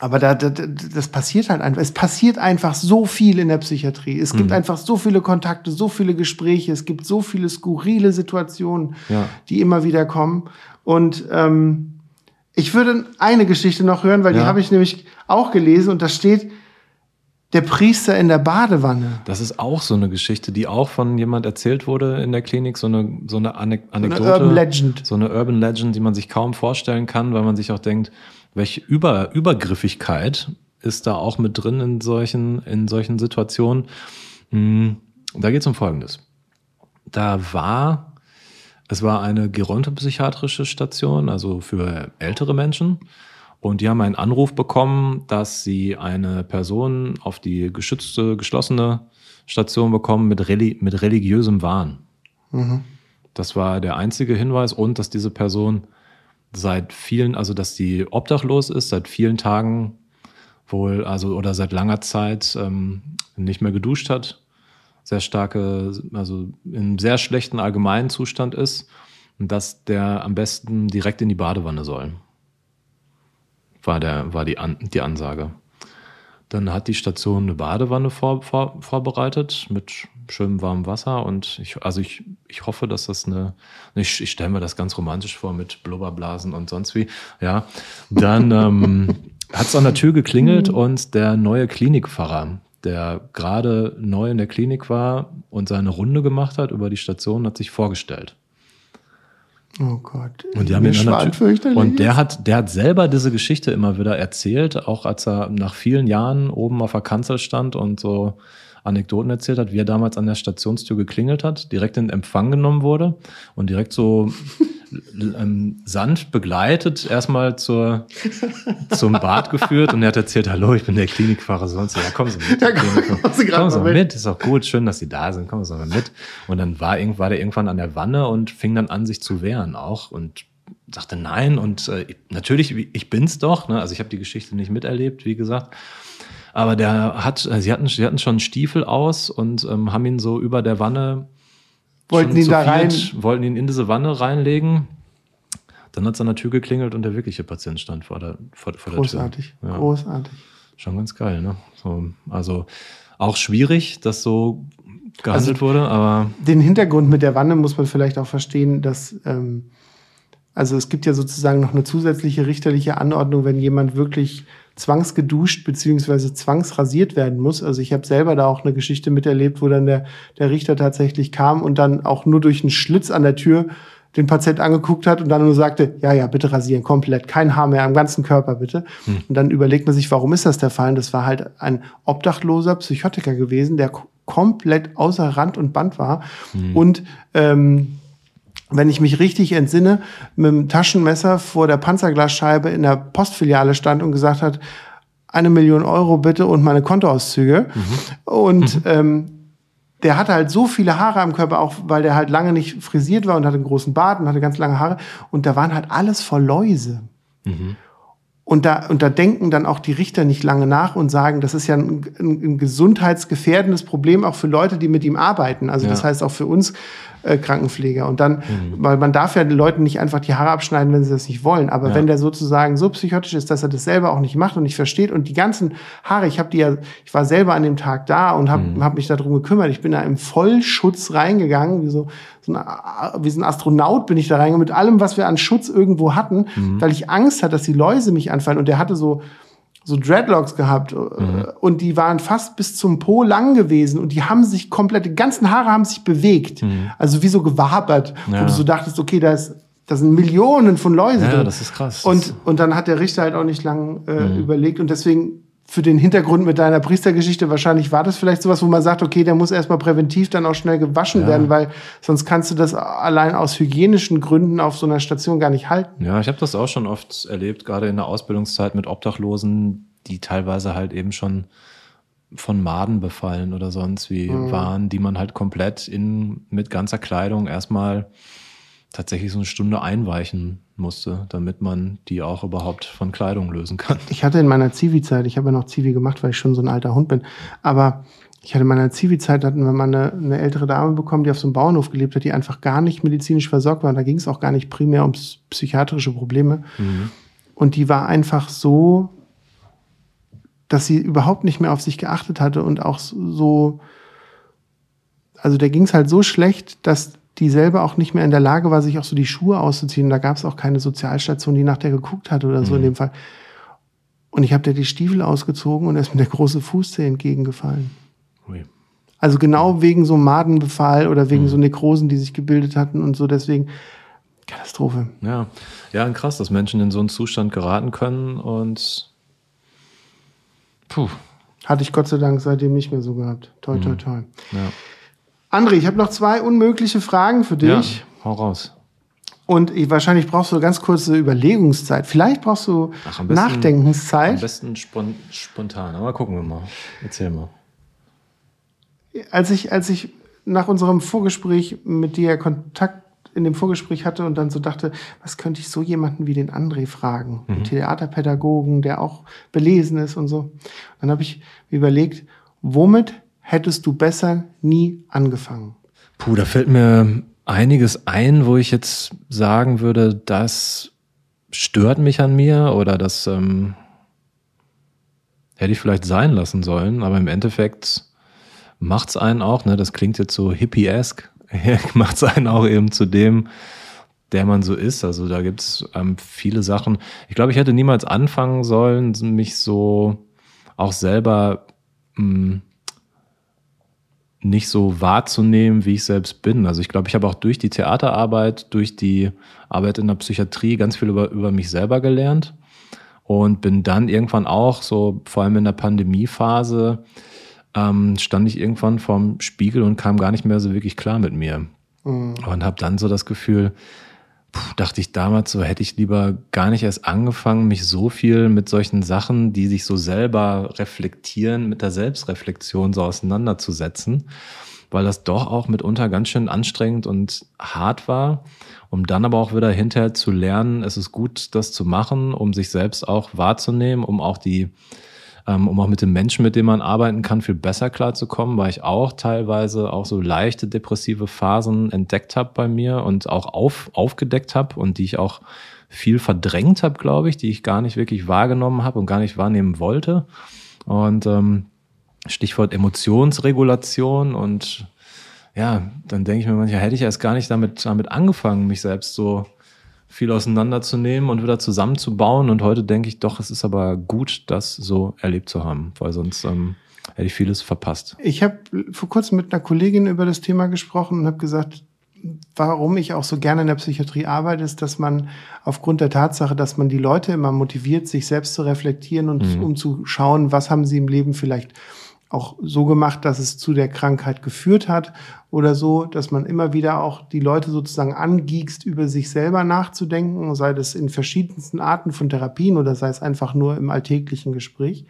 aber da, da, das passiert halt einfach. Es passiert einfach so viel in der Psychiatrie. Es gibt mhm. einfach so viele Kontakte, so viele Gespräche. Es gibt so viele skurrile Situationen, ja. die immer wieder kommen. Und ähm, ich würde eine Geschichte noch hören, weil ja. die habe ich nämlich auch gelesen und da steht der Priester in der Badewanne. Das ist auch so eine Geschichte, die auch von jemand erzählt wurde in der Klinik, so eine, so eine Anekdote. So eine Urban Legend. So eine Urban Legend, die man sich kaum vorstellen kann, weil man sich auch denkt, welche Über, Übergriffigkeit ist da auch mit drin in solchen, in solchen Situationen? Hm, da geht es um Folgendes. Da war, es war eine gerontopsychiatrische Station, also für ältere Menschen. Und die haben einen Anruf bekommen, dass sie eine Person auf die geschützte, geschlossene Station bekommen mit, reli mit religiösem Wahn. Mhm. Das war der einzige Hinweis und dass diese Person seit vielen, also dass die obdachlos ist, seit vielen Tagen wohl, also oder seit langer Zeit ähm, nicht mehr geduscht hat, sehr starke, also in sehr schlechten allgemeinen Zustand ist und dass der am besten direkt in die Badewanne soll. War, der, war die, An die Ansage. Dann hat die Station eine Badewanne vor, vor, vorbereitet mit schönem warmem Wasser und ich, also ich, ich hoffe, dass das eine, ich, ich stelle mir das ganz romantisch vor mit Blubberblasen und sonst wie, ja. Dann ähm, hat es an der Tür geklingelt und der neue Klinikpfarrer, der gerade neu in der Klinik war und seine Runde gemacht hat über die Station, hat sich vorgestellt. Oh Gott. Und die haben ihn an Und der hat, der hat selber diese Geschichte immer wieder erzählt, auch als er nach vielen Jahren oben auf der Kanzel stand und so Anekdoten erzählt hat, wie er damals an der Stationstür geklingelt hat, direkt in Empfang genommen wurde und direkt so ähm, sanft begleitet erstmal zur, zum Bad geführt und er hat erzählt, hallo, ich bin der Klinikfahrer, sonst ja, kommen Sie mit. Ja, komm, kommen Sie, kommen Sie mit. mit, ist auch gut, schön, dass Sie da sind, kommen Sie mal mit. Und dann war, war der irgendwann an der Wanne und fing dann an, sich zu wehren auch und sagte nein und äh, natürlich, ich bin's doch, ne? also ich habe die Geschichte nicht miterlebt, wie gesagt. Aber der hat, äh, sie hatten, sie hatten schon Stiefel aus und ähm, haben ihn so über der Wanne wollten ihn da rein, wollten ihn in diese Wanne reinlegen. Dann hat es an der Tür geklingelt und der wirkliche Patient stand vor der, vor, vor der großartig, Tür. Ja. Großartig. Schon ganz geil, ne? So, also auch schwierig, dass so gehandelt also, wurde, aber. Den Hintergrund mit der Wanne muss man vielleicht auch verstehen, dass ähm, also es gibt ja sozusagen noch eine zusätzliche richterliche Anordnung, wenn jemand wirklich zwangsgeduscht beziehungsweise zwangsrasiert werden muss. Also ich habe selber da auch eine Geschichte miterlebt, wo dann der, der Richter tatsächlich kam und dann auch nur durch einen Schlitz an der Tür den Patient angeguckt hat und dann nur sagte, ja, ja, bitte rasieren, komplett, kein Haar mehr am ganzen Körper, bitte. Hm. Und dann überlegt man sich, warum ist das der Fall? Und das war halt ein obdachloser Psychotiker gewesen, der komplett außer Rand und Band war hm. und ähm, wenn ich mich richtig entsinne, mit dem Taschenmesser vor der Panzerglasscheibe in der Postfiliale stand und gesagt hat, eine Million Euro bitte und meine Kontoauszüge. Mhm. Und mhm. Ähm, der hatte halt so viele Haare am Körper, auch weil der halt lange nicht frisiert war und hatte einen großen Bart und hatte ganz lange Haare. Und da waren halt alles voll Läuse. Mhm. Und da, und da denken dann auch die Richter nicht lange nach und sagen, das ist ja ein, ein, ein gesundheitsgefährdendes Problem auch für Leute, die mit ihm arbeiten. Also ja. das heißt auch für uns äh, Krankenpfleger. Und dann, mhm. weil man darf ja den Leuten nicht einfach die Haare abschneiden, wenn sie das nicht wollen. Aber ja. wenn der sozusagen so psychotisch ist, dass er das selber auch nicht macht und nicht versteht und die ganzen Haare, ich habe die ja, ich war selber an dem Tag da und habe mhm. hab mich darum gekümmert. Ich bin da im Vollschutz reingegangen, wie so, so ein, wie so ein Astronaut bin ich da reingegangen mit allem, was wir an Schutz irgendwo hatten, mhm. weil ich Angst hatte, dass die Läuse mich anfallen. Und der hatte so so Dreadlocks gehabt äh, mhm. und die waren fast bis zum Po lang gewesen und die haben sich komplett, die ganzen Haare haben sich bewegt. Mhm. Also wie so gewabert, ja. wo du so dachtest, okay, da ist da sind Millionen von Läuse ja, drin. das ist krass. Und, und dann hat der Richter halt auch nicht lang äh, mhm. überlegt und deswegen für den Hintergrund mit deiner Priestergeschichte, wahrscheinlich war das vielleicht sowas, wo man sagt, okay, der muss erstmal präventiv dann auch schnell gewaschen Ja. werden, weil sonst kannst du das allein aus hygienischen Gründen auf so einer Station gar nicht halten. Ja, ich habe das auch schon oft erlebt, gerade in der Ausbildungszeit mit Obdachlosen, die teilweise halt eben schon von Maden befallen oder sonst wie waren, die man halt komplett in, mit ganzer Kleidung erstmal tatsächlich so eine Stunde einweichen musste, damit man die auch überhaupt von Kleidung lösen kann. Ich hatte in meiner Zivi-Zeit, ich habe ja noch Zivi gemacht, weil ich schon so ein alter Hund bin, aber ich hatte in meiner Zivi-Zeit, hatten wir mal eine, eine ältere Dame bekommen, die auf so einem Bauernhof gelebt hat, die einfach gar nicht medizinisch versorgt war. Und da ging es auch gar nicht primär um ps- psychiatrische Probleme. Und die war einfach so, dass sie überhaupt nicht mehr auf sich geachtet hatte und auch so, also der ging es halt so schlecht, dass die selber auch nicht mehr in der Lage war, sich auch so die Schuhe auszuziehen. Da gab es auch keine Sozialstation, die nach der geguckt hat oder so in dem Fall. Und ich habe der die Stiefel ausgezogen und er ist mir der große Fußzeh entgegengefallen. Ui. Also genau wegen so Madenbefall oder wegen so Nekrosen, die sich gebildet hatten und so. Deswegen Katastrophe. Ja. ja, krass, dass Menschen in so einen Zustand geraten können und puh, Hatte ich Gott sei Dank seitdem nicht mehr so gehabt. Toi, toi, toi. ja. André, ich habe noch zwei unmögliche Fragen für ja, dich. hau raus. Und ich, wahrscheinlich brauchst du ganz kurze Überlegungszeit. Vielleicht brauchst du Ach, am besten- Am Nachdenkenszeit. besten spon spontan, aber gucken wir mal. Erzähl mal. Als ich, als ich nach unserem Vorgespräch mit dir Kontakt in dem Vorgespräch hatte und dann so dachte, was könnte ich so jemanden wie den André fragen? Einen Theaterpädagogen, der auch belesen ist und so. Dann habe ich mir überlegt, womit hättest du besser nie angefangen? Puh, da fällt mir einiges ein, wo ich jetzt sagen würde, das stört mich an mir oder das ähm, hätte ich vielleicht sein lassen sollen, aber im Endeffekt macht's einen auch, ne, das klingt jetzt so hippie-esque, macht's einen auch eben zu dem, der man so ist. Also da gibt's ähm, viele Sachen. Ich glaube, ich hätte niemals anfangen sollen, mich so auch selber mh, nicht so wahrzunehmen, wie ich selbst bin. Also ich glaube, ich habe auch durch die Theaterarbeit, durch die Arbeit in der Psychiatrie ganz viel über, über mich selber gelernt und bin dann irgendwann auch, so vor allem in der Pandemiephase, ähm, stand ich irgendwann vorm Spiegel und kam gar nicht mehr so wirklich klar mit mir. Und habe dann so das Gefühl, puh, dachte ich damals so, hätte ich lieber gar nicht erst angefangen, mich so viel mit solchen Sachen, die sich so selber reflektieren, mit der Selbstreflexion so auseinanderzusetzen, weil das doch auch mitunter ganz schön anstrengend und hart war, um dann aber auch wieder hinterher zu lernen, es ist gut, das zu machen, um sich selbst auch wahrzunehmen, um auch die um auch mit den Menschen, mit denen man arbeiten kann, viel besser klarzukommen, weil ich auch teilweise auch so leichte depressive Phasen entdeckt habe bei mir und auch auf, aufgedeckt habe und die ich auch viel verdrängt habe, glaube ich, die ich gar nicht wirklich wahrgenommen habe und gar nicht wahrnehmen wollte. Und ähm, Stichwort Emotionsregulation und ja, dann denke ich mir manchmal, hätte ich erst gar nicht damit, damit angefangen, mich selbst so viel auseinanderzunehmen und wieder zusammenzubauen. Und heute denke ich doch, es ist aber gut, das so erlebt zu haben, weil sonst ähm, hätte ich vieles verpasst. Ich habe vor kurzem mit einer Kollegin über das Thema gesprochen und habe gesagt, warum ich auch so gerne in der Psychiatrie arbeite, ist, dass man aufgrund der Tatsache, dass man die Leute immer motiviert, sich selbst zu reflektieren und um zu schauen, was haben sie im Leben vielleicht auch so gemacht, dass es zu der Krankheit geführt hat oder so, dass man immer wieder auch die Leute sozusagen angiegst, über sich selber nachzudenken, sei das in verschiedensten Arten von Therapien oder sei es einfach nur im alltäglichen Gespräch.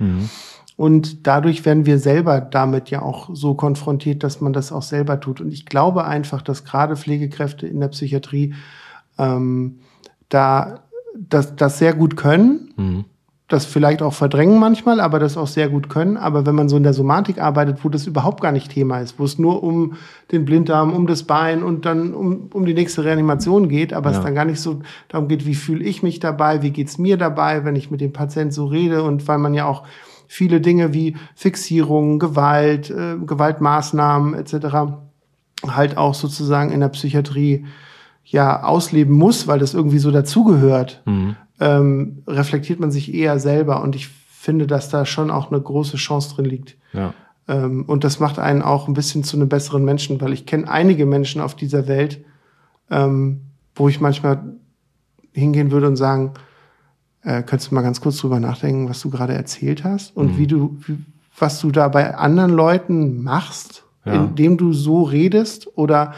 Und dadurch werden wir selber damit ja auch so konfrontiert, dass man das auch selber tut. Und ich glaube einfach, dass gerade Pflegekräfte in der Psychiatrie ähm, da das, das sehr gut können, Mhm. Das vielleicht auch verdrängen manchmal, aber das auch sehr gut können. Aber wenn man so in der Somatik arbeitet, wo das überhaupt gar nicht Thema ist, wo es nur um den Blinddarm, um das Bein und dann um, um die nächste Reanimation geht, aber Ja. es dann gar nicht so darum geht, wie fühle ich mich dabei, wie geht's mir dabei, wenn ich mit dem Patienten so rede und weil man ja auch viele Dinge wie Fixierung, Gewalt, äh, Gewaltmaßnahmen etc. halt auch sozusagen in der Psychiatrie ja ausleben muss, weil das irgendwie so dazugehört, Mhm. Ähm, reflektiert man sich eher selber. Und ich finde, dass da schon auch eine große Chance drin liegt. Ja. Ähm, und das macht einen auch ein bisschen zu einem besseren Menschen, weil ich kenne einige Menschen auf dieser Welt, ähm, wo ich manchmal hingehen würde und sagen, Äh, könntest du mal ganz kurz drüber nachdenken, was du gerade erzählt hast und mhm. wie du, wie, was du da bei anderen Leuten machst, ja. indem du so redest oder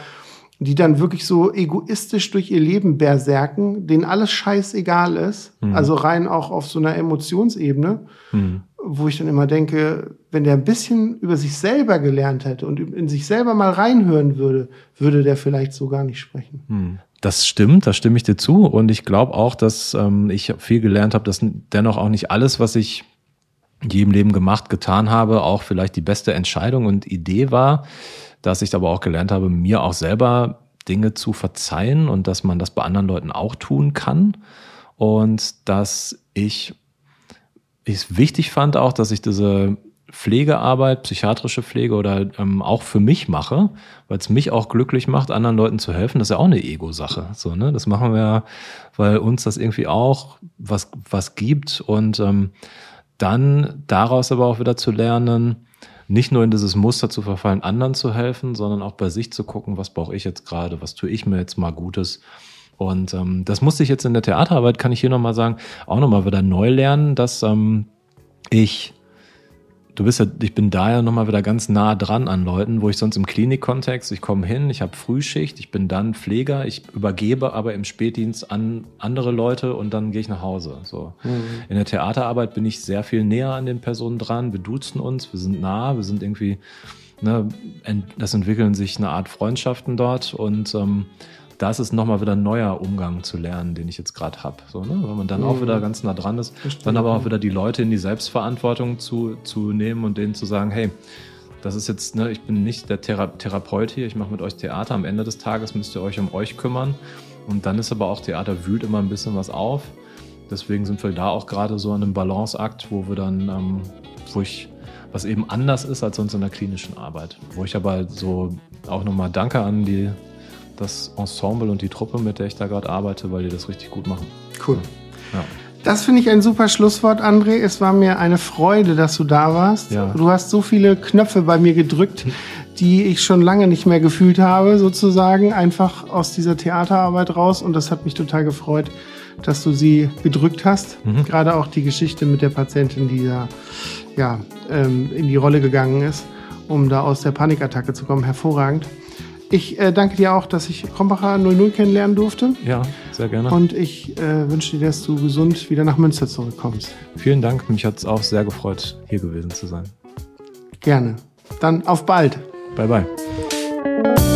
die dann wirklich so egoistisch durch ihr Leben berserken, denen alles scheißegal ist, mhm. also rein auch auf so einer Emotionsebene, mhm. wo ich dann immer denke, wenn der ein bisschen über sich selber gelernt hätte und in sich selber mal reinhören würde, würde der vielleicht so gar nicht sprechen. Mhm. Das stimmt, da stimme ich dir zu. Und ich glaube auch, dass ähm, ich viel gelernt habe, dass dennoch auch nicht alles, was ich in jedem Leben gemacht, getan habe, auch vielleicht die beste Entscheidung und Idee war dass ich aber auch gelernt habe, mir auch selber Dinge zu verzeihen und dass man das bei anderen Leuten auch tun kann. Und dass ich es wichtig fand auch, dass ich diese Pflegearbeit, psychiatrische Pflege oder ähm, auch für mich mache, weil es mich auch glücklich macht, anderen Leuten zu helfen. Das ist ja auch eine Ego-Sache. So, ne? Das machen wir, weil uns das irgendwie auch was, was gibt. Und ähm, dann daraus aber auch wieder zu lernen, nicht nur in dieses Muster zu verfallen, anderen zu helfen, sondern auch bei sich zu gucken, was brauche ich jetzt gerade, was tue ich mir jetzt mal Gutes. Und ähm, das musste ich jetzt in der Theaterarbeit, kann ich hier nochmal sagen, auch nochmal wieder neu lernen, dass ähm, ich du bist ja, ich bin da ja nochmal wieder ganz nah dran an Leuten, wo ich sonst im Klinikkontext, ich komme hin, ich habe Frühschicht, ich bin dann Pfleger, ich übergebe aber im Spätdienst an andere Leute und dann gehe ich nach Hause. So. Mhm. In der Theaterarbeit bin ich sehr viel näher an den Personen dran, wir duzen uns, wir sind nah, wir sind irgendwie, ne, das entwickeln sich eine Art Freundschaften dort und ähm, das ist nochmal wieder ein neuer Umgang zu lernen, den ich jetzt gerade habe. So, ne? Wenn man dann mhm. auch wieder ganz nah dran ist, Verstehe. dann aber auch wieder die Leute in die Selbstverantwortung zu, zu nehmen und denen zu sagen, hey, das ist jetzt, ne, ich bin nicht der Thera Therapeut hier, ich mache mit euch Theater. Am Ende des Tages müsst ihr euch um euch kümmern. Und dann ist aber auch Theater wühlt immer ein bisschen was auf. Deswegen sind wir da auch gerade so an einem Balanceakt, wo wir dann, ähm, wo ich, was eben anders ist als sonst in der klinischen Arbeit. Wo ich aber so auch nochmal Danke an die das Ensemble und die Truppe, mit der ich da gerade arbeite, weil die das richtig gut machen. Cool. Ja. Das finde ich ein super Schlusswort, André. Es war mir eine Freude, dass du da warst. Ja. Du hast so viele Knöpfe bei mir gedrückt, die ich schon lange nicht mehr gefühlt habe, sozusagen, einfach aus dieser Theaterarbeit raus. Und das hat mich total gefreut, dass du sie gedrückt hast. Mhm. Gerade auch die Geschichte mit der Patientin, die da ja, ähm, in die Rolle gegangen ist, um da aus der Panikattacke zu kommen. Hervorragend. Ich äh, danke dir auch, dass ich Krombacher 00 kennenlernen durfte. Ja, sehr gerne. Und ich äh, wünsche dir, dass du gesund wieder nach Münster zurückkommst. Vielen Dank. Mich hat es auch sehr gefreut, hier gewesen zu sein. Gerne. Dann auf bald. Bye, bye.